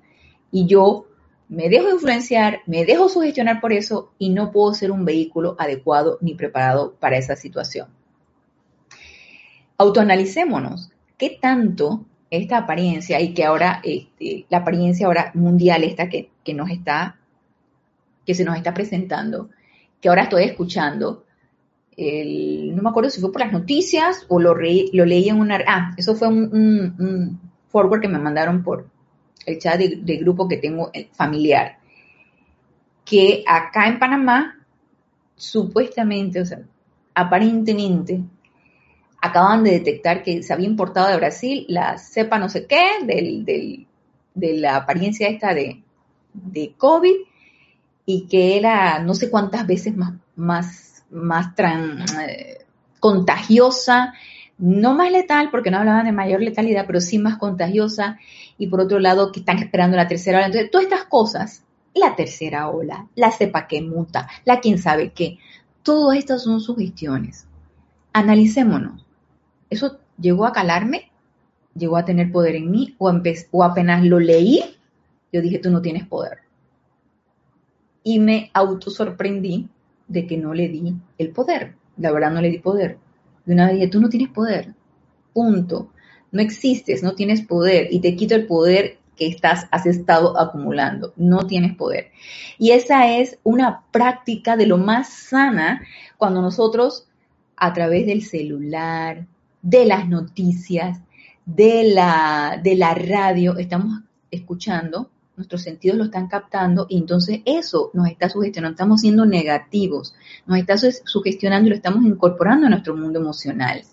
[SPEAKER 1] Y yo me dejo influenciar, me dejo sugestionar por eso y no puedo ser un vehículo adecuado ni preparado para esa situación autoanalicémonos, ¿qué tanto esta apariencia y que ahora, este, la apariencia ahora mundial esta que, nos está, que se nos está presentando, que ahora estoy escuchando, no me acuerdo si fue por las noticias o lo, lo leí en una, ah, eso fue un, forward que me mandaron por el chat de, de grupo que tengo eh, familiar, que acá en Panamá, supuestamente, o sea, aparentemente, acaban de detectar que se había importado de Brasil la cepa no sé qué, de la apariencia esta de, COVID, y que era no sé cuántas veces más, más, más eh, contagiosa, no más letal, porque no hablaban de mayor letalidad, pero sí más contagiosa, y por otro lado que están esperando la tercera ola. Entonces, todas estas cosas, la tercera ola, la cepa que muta, la quién sabe qué, todas estas son sugestiones. Analicémonos eso llegó a calarme, llegó a tener poder en mí, o, o apenas lo leí, yo dije, tú no tienes poder. Y me autosorprendí de que no le di el poder. La verdad no le di poder. De una vez dije, tú no tienes poder. Punto. No existes, no tienes poder y te quito el poder que estás, has estado acumulando. No tienes poder. Y esa es una práctica de lo más sana cuando nosotros a través del celular, de las noticias, de la, de la radio, estamos escuchando, nuestros sentidos lo están captando y entonces eso nos está sugestionando, estamos siendo negativos, nos está sugestionando y lo estamos incorporando a nuestro mundo emocional.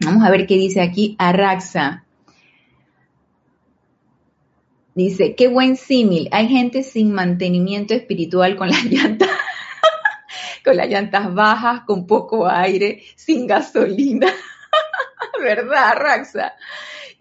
[SPEAKER 1] Vamos a ver qué dice aquí Araxa. Dice, qué buen símil. Hay gente sin mantenimiento espiritual con las llantas con las llantas bajas, con poco aire, sin gasolina, ¿verdad, Raxa?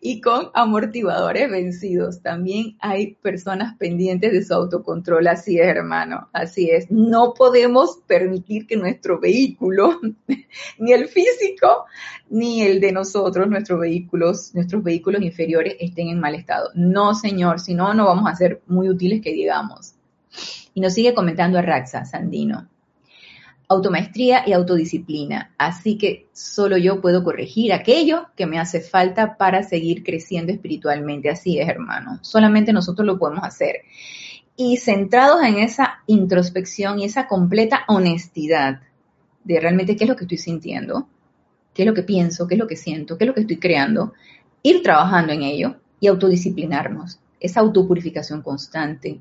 [SPEAKER 1] Y con amortiguadores vencidos. También hay personas pendientes de su autocontrol. Así es, hermano. Así es. No podemos permitir que nuestro vehículo, ni el físico, ni el de nosotros, nuestros vehículos, nuestros vehículos inferiores estén en mal estado. No, señor. Si no, no vamos a ser muy útiles que digamos. Y nos sigue comentando a Raxa, Sandino automaestría y autodisciplina. Así que solo yo puedo corregir aquello que me hace falta para seguir creciendo espiritualmente. Así es, hermano. Solamente nosotros lo podemos hacer. Y centrados en esa introspección y esa completa honestidad de realmente qué es lo que estoy sintiendo, qué es lo que pienso, qué es lo que siento, qué es lo que estoy creando, ir trabajando en ello y autodisciplinarnos. Esa autopurificación constante,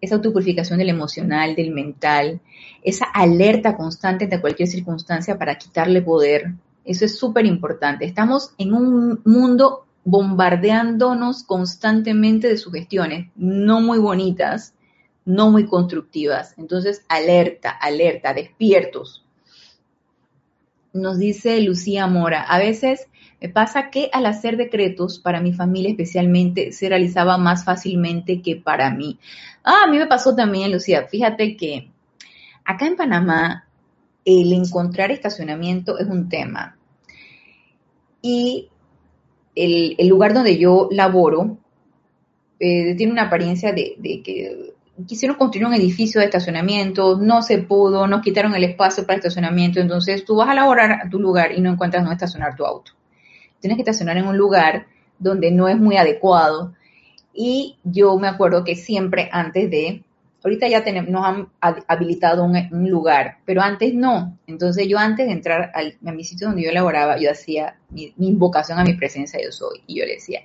[SPEAKER 1] esa autopurificación del emocional, del mental, esa alerta constante de cualquier circunstancia para quitarle poder. Eso es súper importante. Estamos en un mundo bombardeándonos constantemente de sugestiones, no muy bonitas, no muy constructivas. Entonces, alerta, alerta, despiertos. Nos dice Lucía Mora, a veces me pasa que al hacer decretos para mi familia especialmente se realizaba más fácilmente que para mí. Ah, a mí me pasó también, Lucía. Fíjate que acá en Panamá el encontrar estacionamiento es un tema. Y el, lugar donde yo laboro eh, tiene una apariencia de que quisieron construir un edificio de estacionamiento, no se pudo, nos quitaron el espacio para estacionamiento, entonces tú vas a laborar a tu lugar y no encuentras dónde estacionar tu auto. Tienes que estacionar en un lugar donde no es muy adecuado. Y yo me acuerdo que siempre antes de, ahorita ya tenemos, nos han habilitado un, lugar, pero antes no. Entonces yo antes de entrar a mi sitio donde yo laboraba, yo hacía mi, mi invocación a mi presencia, yo soy, y yo le decía,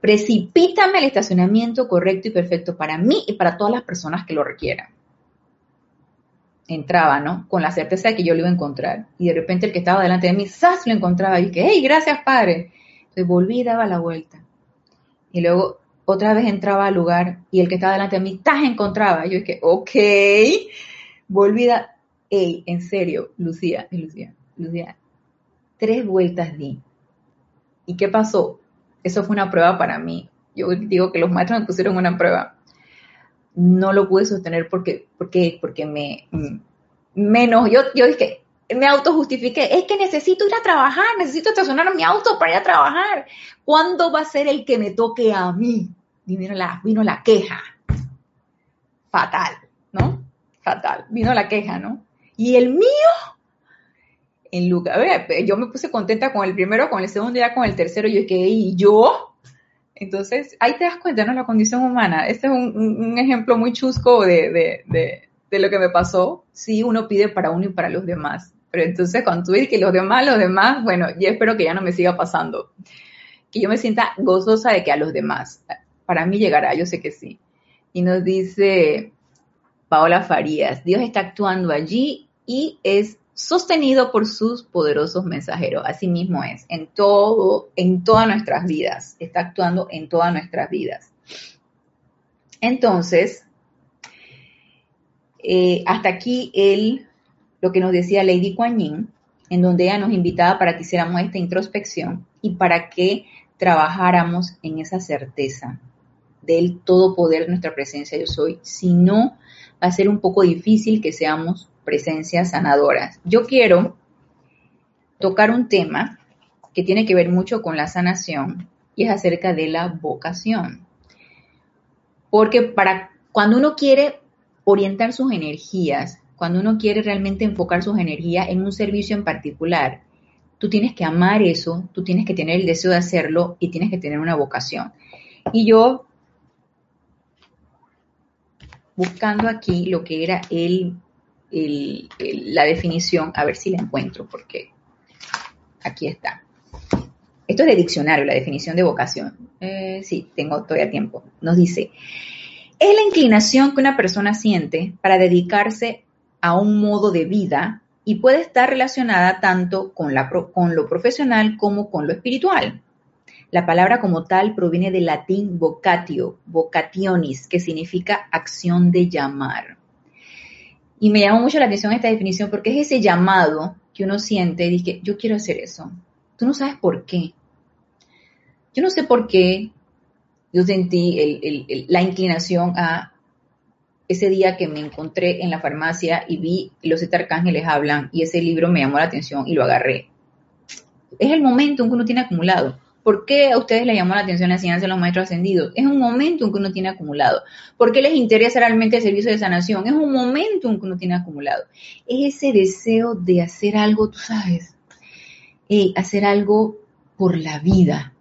[SPEAKER 1] precipítame el estacionamiento correcto y perfecto para mí y para todas las personas que lo requieran. Entraba, ¿no? Con la certeza de que yo lo iba a encontrar. Y de repente el que estaba delante de mí, ¡zas! lo encontraba. Y dije, ¡hey, gracias, padre! Entonces volví y daba la vuelta. Y luego otra vez entraba al lugar y el que estaba delante de mí, ¡tas! encontraba. Y yo dije, ok. Volví a, ¡hey, en serio, Lucía, Lucía, Lucía! Tres vueltas di. ¿Y qué pasó? Eso fue una prueba para mí. Yo digo que los maestros me pusieron una prueba. No lo pude sostener porque, porque, porque me, mm, menos, yo, yo dije, me autojustifiqué, es que necesito ir a trabajar, necesito estacionar mi auto para ir a trabajar. ¿Cuándo va a ser el que me toque a mí? Y la, vino la queja. Fatal, ¿no? Fatal. Vino la queja, ¿no? Y el mío, en lugar, yo me puse contenta con el primero, con el segundo, ya con el tercero, yo dije, ¿y yo? Entonces, ahí te das cuenta, ¿no? La condición humana. Este es un, ejemplo muy chusco de, lo que me pasó. Sí, uno pide para uno y para los demás. Pero entonces, cuando tú dices que los demás, los demás, bueno, yo espero que ya no me siga pasando. Que yo me sienta gozosa de que a los demás. Para mí llegará, yo sé que sí. Y nos dice Paola Farías, Dios está actuando allí y es sostenido por sus poderosos mensajeros. Así mismo es, en todo, en todas nuestras vidas, está actuando en todas nuestras vidas. Entonces, eh, hasta aquí el, lo que nos decía Lady Kuan Yin, en donde ella nos invitaba para que hiciéramos esta introspección y para que trabajáramos en esa certeza del todo poder de nuestra presencia yo soy. Si no, va a ser un poco difícil que seamos presencias sanadoras. Yo quiero tocar un tema que tiene que ver mucho con la sanación y es acerca de la vocación. Porque para cuando uno quiere orientar sus energías, cuando uno quiere realmente enfocar sus energías en un servicio en particular, tú tienes que amar eso, tú tienes que tener el deseo de hacerlo y tienes que tener una vocación. Y yo, buscando aquí lo que era el la definición, a ver si la encuentro, porque aquí está. Esto es de diccionario, la definición de vocación. Eh, sí, tengo todavía tiempo. Nos dice, es la inclinación que una persona siente para dedicarse a un modo de vida y puede estar relacionada tanto con, lo profesional como con lo espiritual. La palabra como tal proviene del latín vocatio, vocationis, que significa acción de llamar. Y me llamó mucho la atención esta definición porque es ese llamado que uno siente y dice, yo quiero hacer eso. Tú no sabes por qué. Yo no sé por qué yo sentí la inclinación a ese día que me encontré en la farmacia y vi los siete arcángeles hablan y ese libro me llamó la atención y lo agarré. Es el momento en que uno tiene acumulado. ¿Por qué a ustedes les llamó la atención la enseñanza de los maestros ascendidos? Es un momento en que uno tiene acumulado. ¿Por qué les interesa realmente el servicio de sanación? Es un momento en que uno tiene acumulado. Es ese deseo de hacer algo, tú sabes, eh, hacer algo por la vida,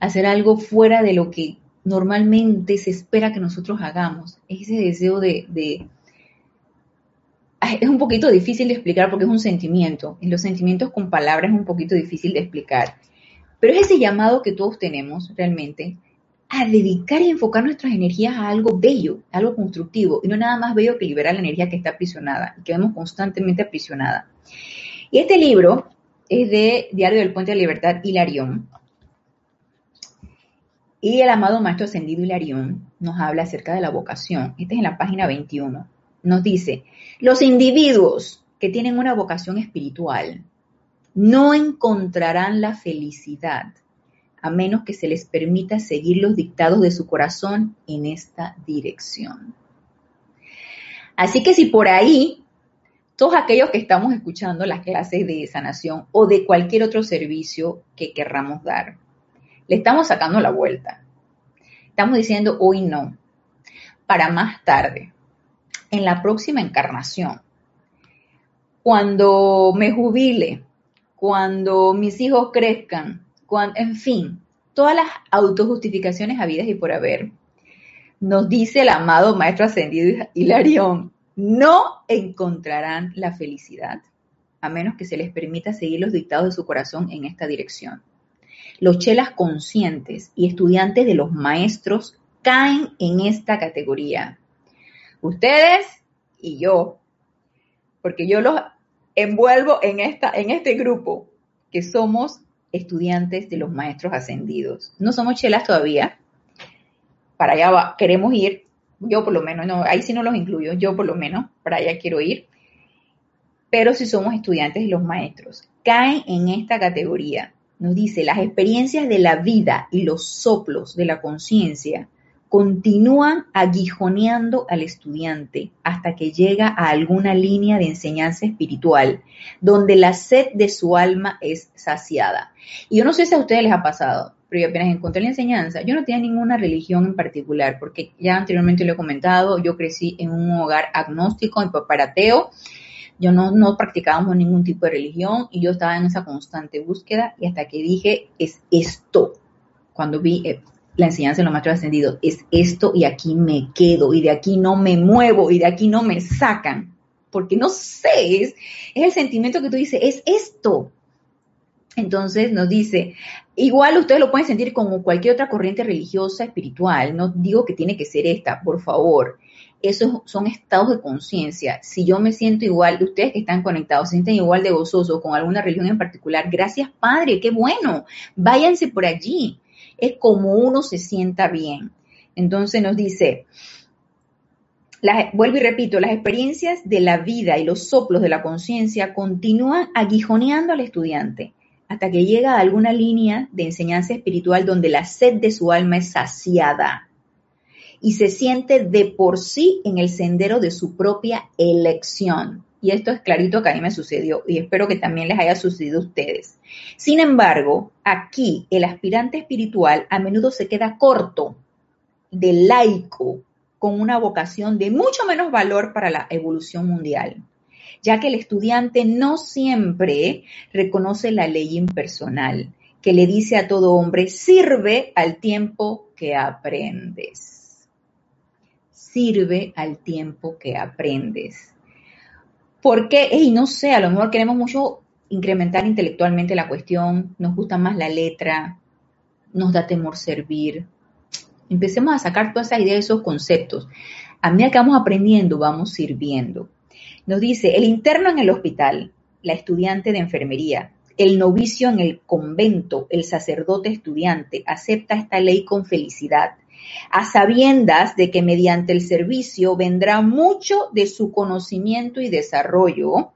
[SPEAKER 1] hacer algo fuera de lo que normalmente se espera que nosotros hagamos. Es ese deseo de, de es un poquito difícil de explicar porque es un sentimiento. Y los sentimientos con palabras es un poquito difícil de explicar. Pero es ese llamado que todos tenemos realmente a dedicar y enfocar nuestras energías a algo bello, algo constructivo, y no nada más bello que liberar la energía que está aprisionada y que vemos constantemente aprisionada. Y este libro es de Diario del Puente de Libertad, Hilarión. Y el amado Maestro Ascendido Hilarión nos habla acerca de la vocación. Este es en la página 21. Nos dice, los individuos que tienen una vocación espiritual no encontrarán la felicidad a menos que se les permita seguir los dictados de su corazón en esta dirección. Así que si por ahí todos aquellos que estamos escuchando las clases de sanación o de cualquier otro servicio que querramos dar, le estamos sacando la vuelta. Estamos diciendo hoy no, para más tarde, en la próxima encarnación, cuando me jubile, cuando mis hijos crezcan, en fin, todas las autojustificaciones habidas y por haber, nos dice el amado Maestro Ascendido Hilarión, no encontrarán la felicidad a menos que se les permita seguir los dictados de su corazón en esta dirección. Los chelas conscientes y estudiantes de los maestros caen en esta categoría. Ustedes y yo, porque yo los envuelvo en, esta, en este grupo, que somos estudiantes de los maestros ascendidos. No somos chelas todavía, para allá queremos ir, yo por lo menos, no, ahí sí no los incluyo, yo por lo menos, para allá quiero ir, pero si somos estudiantes de los maestros, caen en esta categoría. Nos dice, las experiencias de la vida y los soplos de la conciencia continúan aguijoneando al estudiante hasta que llega a alguna línea de enseñanza espiritual, donde la sed de su alma es saciada. Y yo no sé si a ustedes les ha pasado, pero yo apenas encontré la enseñanza. Yo no tenía ninguna religión en particular, porque ya anteriormente lo he comentado, yo crecí en un hogar agnóstico, en paparateo. Yo no, no practicábamos ningún tipo de religión y yo estaba en esa constante búsqueda y hasta que dije, es esto, cuando vi eh, la enseñanza de los maestros ascendidos, es esto y aquí me quedo y de aquí no me muevo y de aquí no me sacan, porque no sé, es, el sentimiento que tú dices, es esto. Entonces nos dice, igual ustedes lo pueden sentir como cualquier otra corriente religiosa, espiritual, no digo que tiene que ser esta, por favor. Esos son estados de conciencia. Si yo me siento igual, ustedes que están conectados, sienten igual de gozosos con alguna religión en particular, gracias Padre, qué bueno, váyanse por allí es como uno se sienta bien. Entonces nos dice, vuelvo y repito, las experiencias de la vida y los soplos de la conciencia continúan aguijoneando al estudiante hasta que llega a alguna línea de enseñanza espiritual donde la sed de su alma es saciada y se siente de por sí en el sendero de su propia elección. Y esto es clarito que a mí me sucedió y espero que también les haya sucedido a ustedes. Sin embargo, aquí el aspirante espiritual a menudo se queda corto de laico con una vocación de mucho menos valor para la evolución mundial, ya que el estudiante no siempre reconoce la ley impersonal que le dice a todo hombre, sirve al tiempo que aprendes. Sirve al tiempo que aprendes. Porque, y no sé, a lo mejor queremos mucho incrementar intelectualmente la cuestión, nos gusta más la letra, nos da temor servir. Empecemos a sacar toda esa idea de esos conceptos. A medida que vamos aprendiendo, vamos sirviendo. Nos dice, el interno en el hospital, la estudiante de enfermería, el novicio en el convento, el sacerdote estudiante, acepta esta ley con felicidad a sabiendas de que mediante el servicio vendrá mucho de su conocimiento y desarrollo.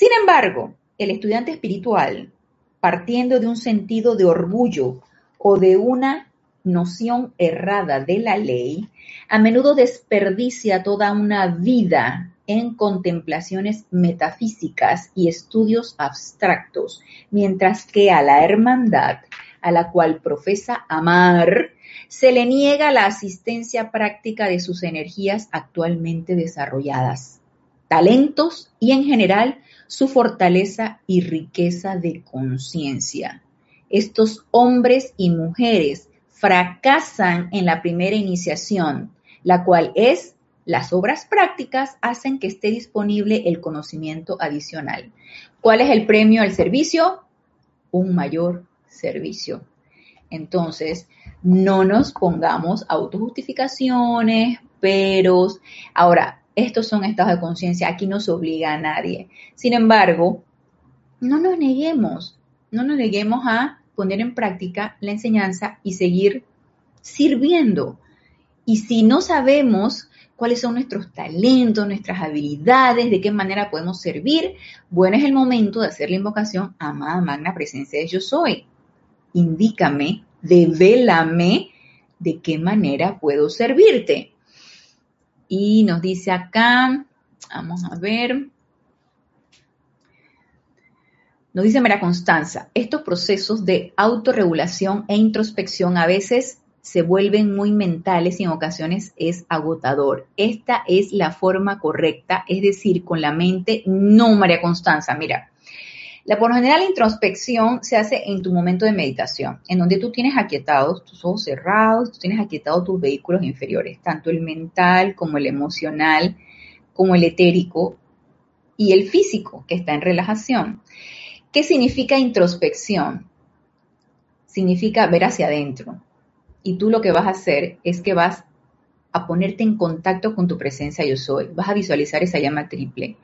[SPEAKER 1] Sin embargo, el estudiante espiritual, partiendo de un sentido de orgullo o de una noción errada de la ley, a menudo desperdicia toda una vida en contemplaciones metafísicas y estudios abstractos, mientras que a la hermandad a la cual profesa amar, se le niega la asistencia práctica de sus energías actualmente desarrolladas, talentos y en general su fortaleza y riqueza de conciencia. Estos hombres y mujeres fracasan en la primera iniciación, la cual es las obras prácticas hacen que esté disponible el conocimiento adicional. ¿Cuál es el premio al servicio? Un mayor servicio. Entonces, no nos pongamos autojustificaciones, peros. Ahora, estos son estados de conciencia, aquí no se obliga a nadie. Sin embargo, no nos neguemos, no nos neguemos a poner en práctica la enseñanza y seguir sirviendo. Y si no sabemos cuáles son nuestros talentos, nuestras habilidades, de qué manera podemos servir, bueno, es el momento de hacer la invocación, amada magna presencia de yo soy. Indícame, devélame de qué manera puedo servirte. Y nos dice acá, vamos a ver, nos dice María Constanza, estos procesos de autorregulación e introspección a veces se vuelven muy mentales y en ocasiones es agotador. Esta es la forma correcta, es decir, con la mente, no María Constanza, mira. La por general introspección se hace en tu momento de meditación, en donde tú tienes aquietados tus ojos cerrados, tú tienes aquietados tus vehículos inferiores, tanto el mental como el emocional, como el etérico y el físico, que está en relajación. ¿Qué significa introspección? Significa ver hacia adentro. Y tú lo que vas a hacer es que vas a ponerte en contacto con tu presencia yo soy. Vas a visualizar esa llama triple.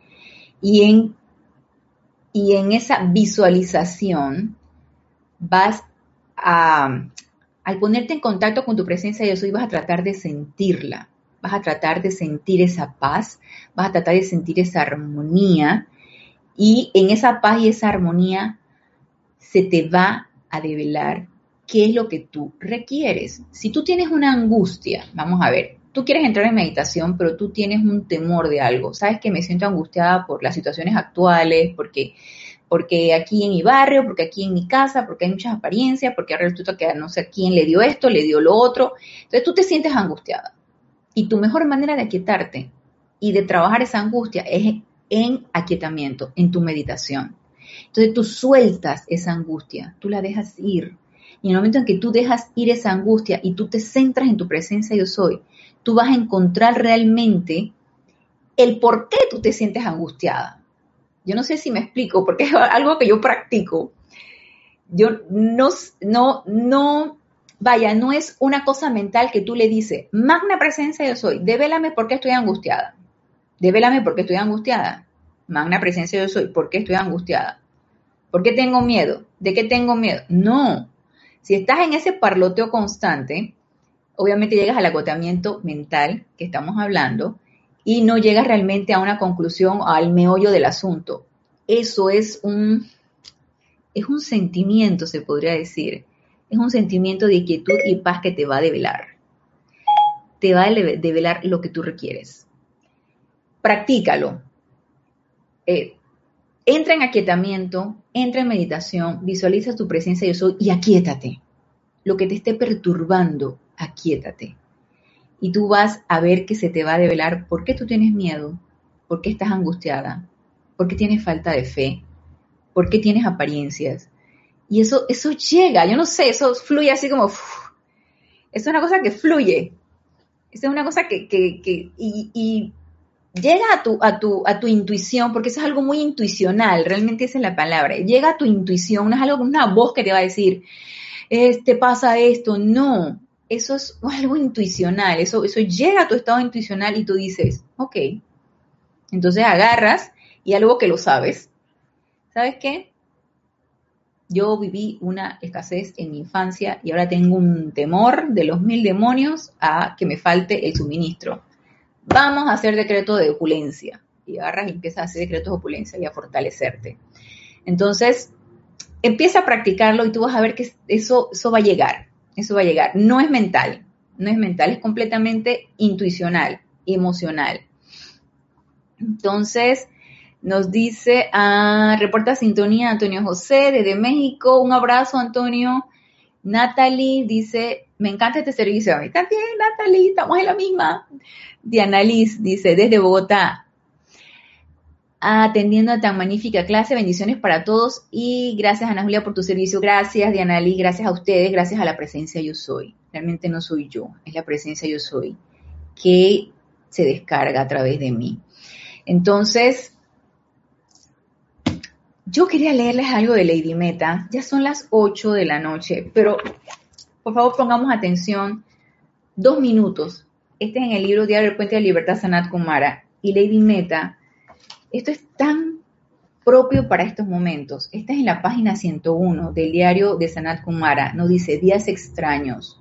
[SPEAKER 1] Y en, y en esa visualización vas a, al ponerte en contacto con tu presencia yo soy, vas a tratar de sentirla. Vas a tratar de sentir esa paz, vas a tratar de sentir esa armonía y en esa paz y esa armonía se te va a develar qué es lo que tú requieres. Si tú tienes una angustia, vamos a ver, tú quieres entrar en meditación, pero tú tienes un temor de algo. Sabes que me siento angustiada por las situaciones actuales, porque porque aquí en mi barrio, porque aquí en mi casa, porque hay muchas apariencias, porque resulta que no sé quién le dio esto, le dio lo otro. Entonces tú te sientes angustiada. Y tu mejor manera de aquietarte y de trabajar esa angustia es en aquietamiento, en tu meditación. Entonces tú sueltas esa angustia, tú la dejas ir. Y en el momento en que tú dejas ir esa angustia y tú te centras en tu presencia yo soy, tú vas a encontrar realmente el por qué tú te sientes angustiada. Yo no sé si me explico, porque es algo que yo practico. Yo no, no, no, vaya, no es una cosa mental que tú le dices, magna presencia yo soy, devélame por qué estoy angustiada. Devélame porque estoy angustiada. Magna presencia yo soy. ¿Por qué estoy angustiada? ¿Por qué tengo miedo? ¿De qué tengo miedo? No. Si estás en ese parloteo constante, obviamente llegas al agotamiento mental que estamos hablando y no llegas realmente a una conclusión, al meollo del asunto. Eso es un, es un sentimiento, se podría decir. Es un sentimiento de quietud y paz que te va a develar. Te va a develar lo que tú requieres practícalo. Eh, entra en aquietamiento, entra en meditación, visualiza tu presencia yo soy y aquietate. Lo que te esté perturbando, aquietate. Y tú vas a ver que se te va a develar por qué tú tienes miedo, por qué estás angustiada, por qué tienes falta de fe, por qué tienes apariencias. Y eso, eso llega, yo no sé, eso fluye así como... es una cosa que fluye. Es una cosa que, que, y llega a tu, a, tu, a tu intuición, porque eso es algo muy intuicional, realmente esa es la palabra, llega a tu intuición, no es algo, una voz que te va a decir, este pasa esto, no, eso es algo intuicional, eso, eso llega a tu estado intuicional y tú dices, ok, entonces agarras y algo que lo sabes, ¿sabes qué? Yo viví una escasez en mi infancia y ahora tengo un temor de los mil demonios a que me falte el suministro vamos a hacer decreto de opulencia. Y agarras y empiezas a hacer decretos de opulencia y a fortalecerte. Entonces, empieza a practicarlo y tú vas a ver que eso, eso va a llegar. Eso va a llegar. No es mental, no es mental, es completamente intuicional, emocional. Entonces, nos dice, ah, reporta sintonía Antonio José desde México. Un abrazo, Antonio. Natalie dice, me encanta este servicio. A mí también, Natalie, estamos en la misma. Diana Liz dice, desde Bogotá, atendiendo a tan magnífica clase, bendiciones para todos y gracias Ana Julia por tu servicio, gracias Diana Liz, gracias a ustedes, gracias a la presencia yo soy. Realmente no soy yo, es la presencia yo soy que se descarga a través de mí. Entonces, yo quería leerles algo de Lady Meta, ya son las 8 de la noche, pero por favor pongamos atención. Dos minutos. Este es en el libro Diario del Puente de Libertad Sanat Kumara. Y Lady Meta. Esto es tan propio para estos momentos. Esta es en la página 101 del diario de Sanat Kumara. Nos dice días extraños.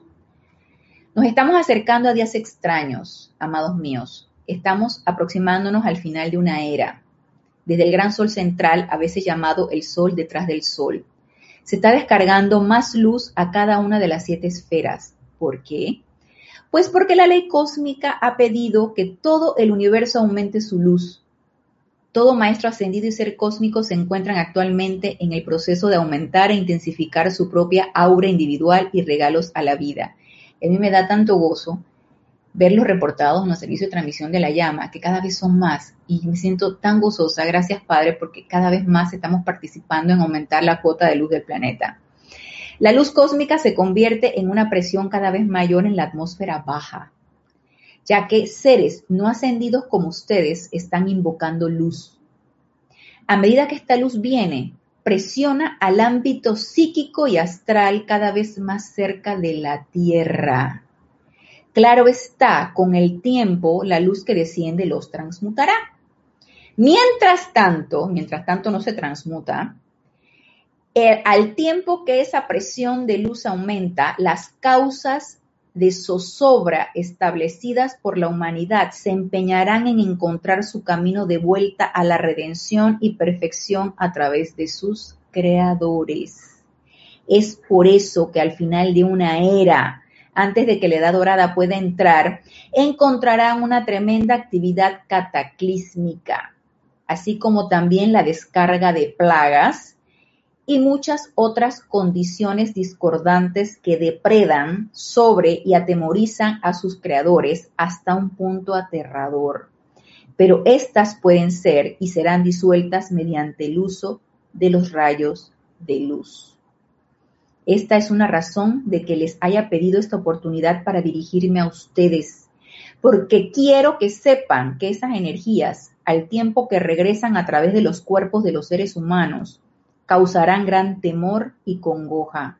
[SPEAKER 1] Nos estamos acercando a días extraños, amados míos. Estamos aproximándonos al final de una era. Desde el gran sol central, a veces llamado el sol detrás del sol, se está descargando más luz a cada una de las siete esferas. ¿Por qué? Pues porque la ley cósmica ha pedido que todo el universo aumente su luz. Todo maestro ascendido y ser cósmico se encuentran actualmente en el proceso de aumentar e intensificar su propia aura individual y regalos a la vida. A mí me da tanto gozo ver los reportados en los servicios de transmisión de la llama, que cada vez son más, y me siento tan gozosa, gracias Padre, porque cada vez más estamos participando en aumentar la cuota de luz del planeta. La luz cósmica se convierte en una presión cada vez mayor en la atmósfera baja, ya que seres no ascendidos como ustedes están invocando luz. A medida que esta luz viene, presiona al ámbito psíquico y astral cada vez más cerca de la Tierra. Claro está, con el tiempo la luz que desciende los transmutará. Mientras tanto, mientras tanto no se transmuta, eh, al tiempo que esa presión de luz aumenta, las causas de zozobra establecidas por la humanidad se empeñarán en encontrar su camino de vuelta a la redención y perfección a través de sus creadores. Es por eso que al final de una era, antes de que la edad dorada pueda entrar, encontrarán una tremenda actividad cataclísmica, así como también la descarga de plagas y muchas otras condiciones discordantes que depredan sobre y atemorizan a sus creadores hasta un punto aterrador. Pero estas pueden ser y serán disueltas mediante el uso de los rayos de luz. Esta es una razón de que les haya pedido esta oportunidad para dirigirme a ustedes, porque quiero que sepan que esas energías, al tiempo que regresan a través de los cuerpos de los seres humanos, causarán gran temor y congoja,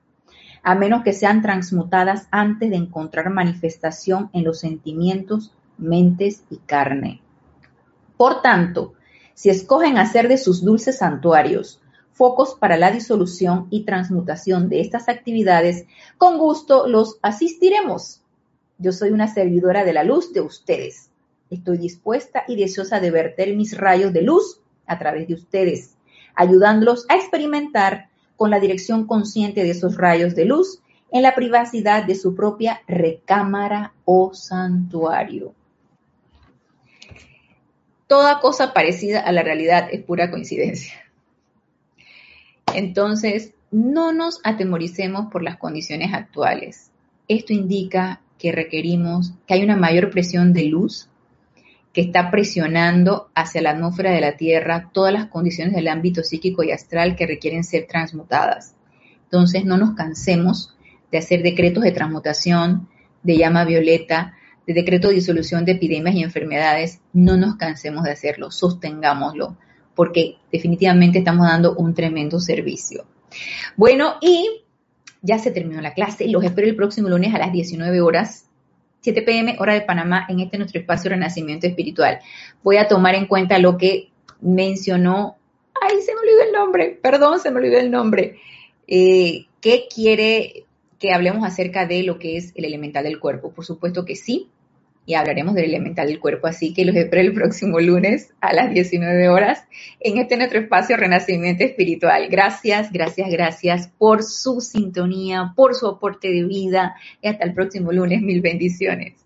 [SPEAKER 1] a menos que sean transmutadas antes de encontrar manifestación en los sentimientos, mentes y carne. Por tanto, si escogen hacer de sus dulces santuarios focos para la disolución y transmutación de estas actividades, con gusto los asistiremos. Yo soy una servidora de la luz de ustedes. Estoy dispuesta y deseosa de verter mis rayos de luz a través de ustedes, ayudándolos a experimentar con la dirección consciente de esos rayos de luz en la privacidad de su propia recámara o santuario. Toda cosa parecida a la realidad es pura coincidencia. Entonces, no nos atemoricemos por las condiciones actuales. Esto indica que requerimos, que hay una mayor presión de luz que está presionando hacia la atmósfera de la Tierra todas las condiciones del ámbito psíquico y astral que requieren ser transmutadas. Entonces, no nos cansemos de hacer decretos de transmutación, de llama violeta, de decreto de disolución de epidemias y enfermedades. No nos cansemos de hacerlo, sostengámoslo porque definitivamente estamos dando un tremendo servicio. Bueno, y ya se terminó la clase. Los espero el próximo lunes a las 19 horas, 7 pm, hora de Panamá, en este nuestro espacio Renacimiento Espiritual. Voy a tomar en cuenta lo que mencionó. Ay, se me olvidó el nombre. Perdón, se me olvidó el nombre. Eh, ¿Qué quiere que hablemos acerca de lo que es el elemental del cuerpo? Por supuesto que sí y hablaremos del elemental del cuerpo. Así que los espero el próximo lunes a las 19 horas en este nuestro espacio Renacimiento Espiritual. Gracias, gracias, gracias por su sintonía, por su aporte de vida y hasta el próximo lunes. Mil bendiciones.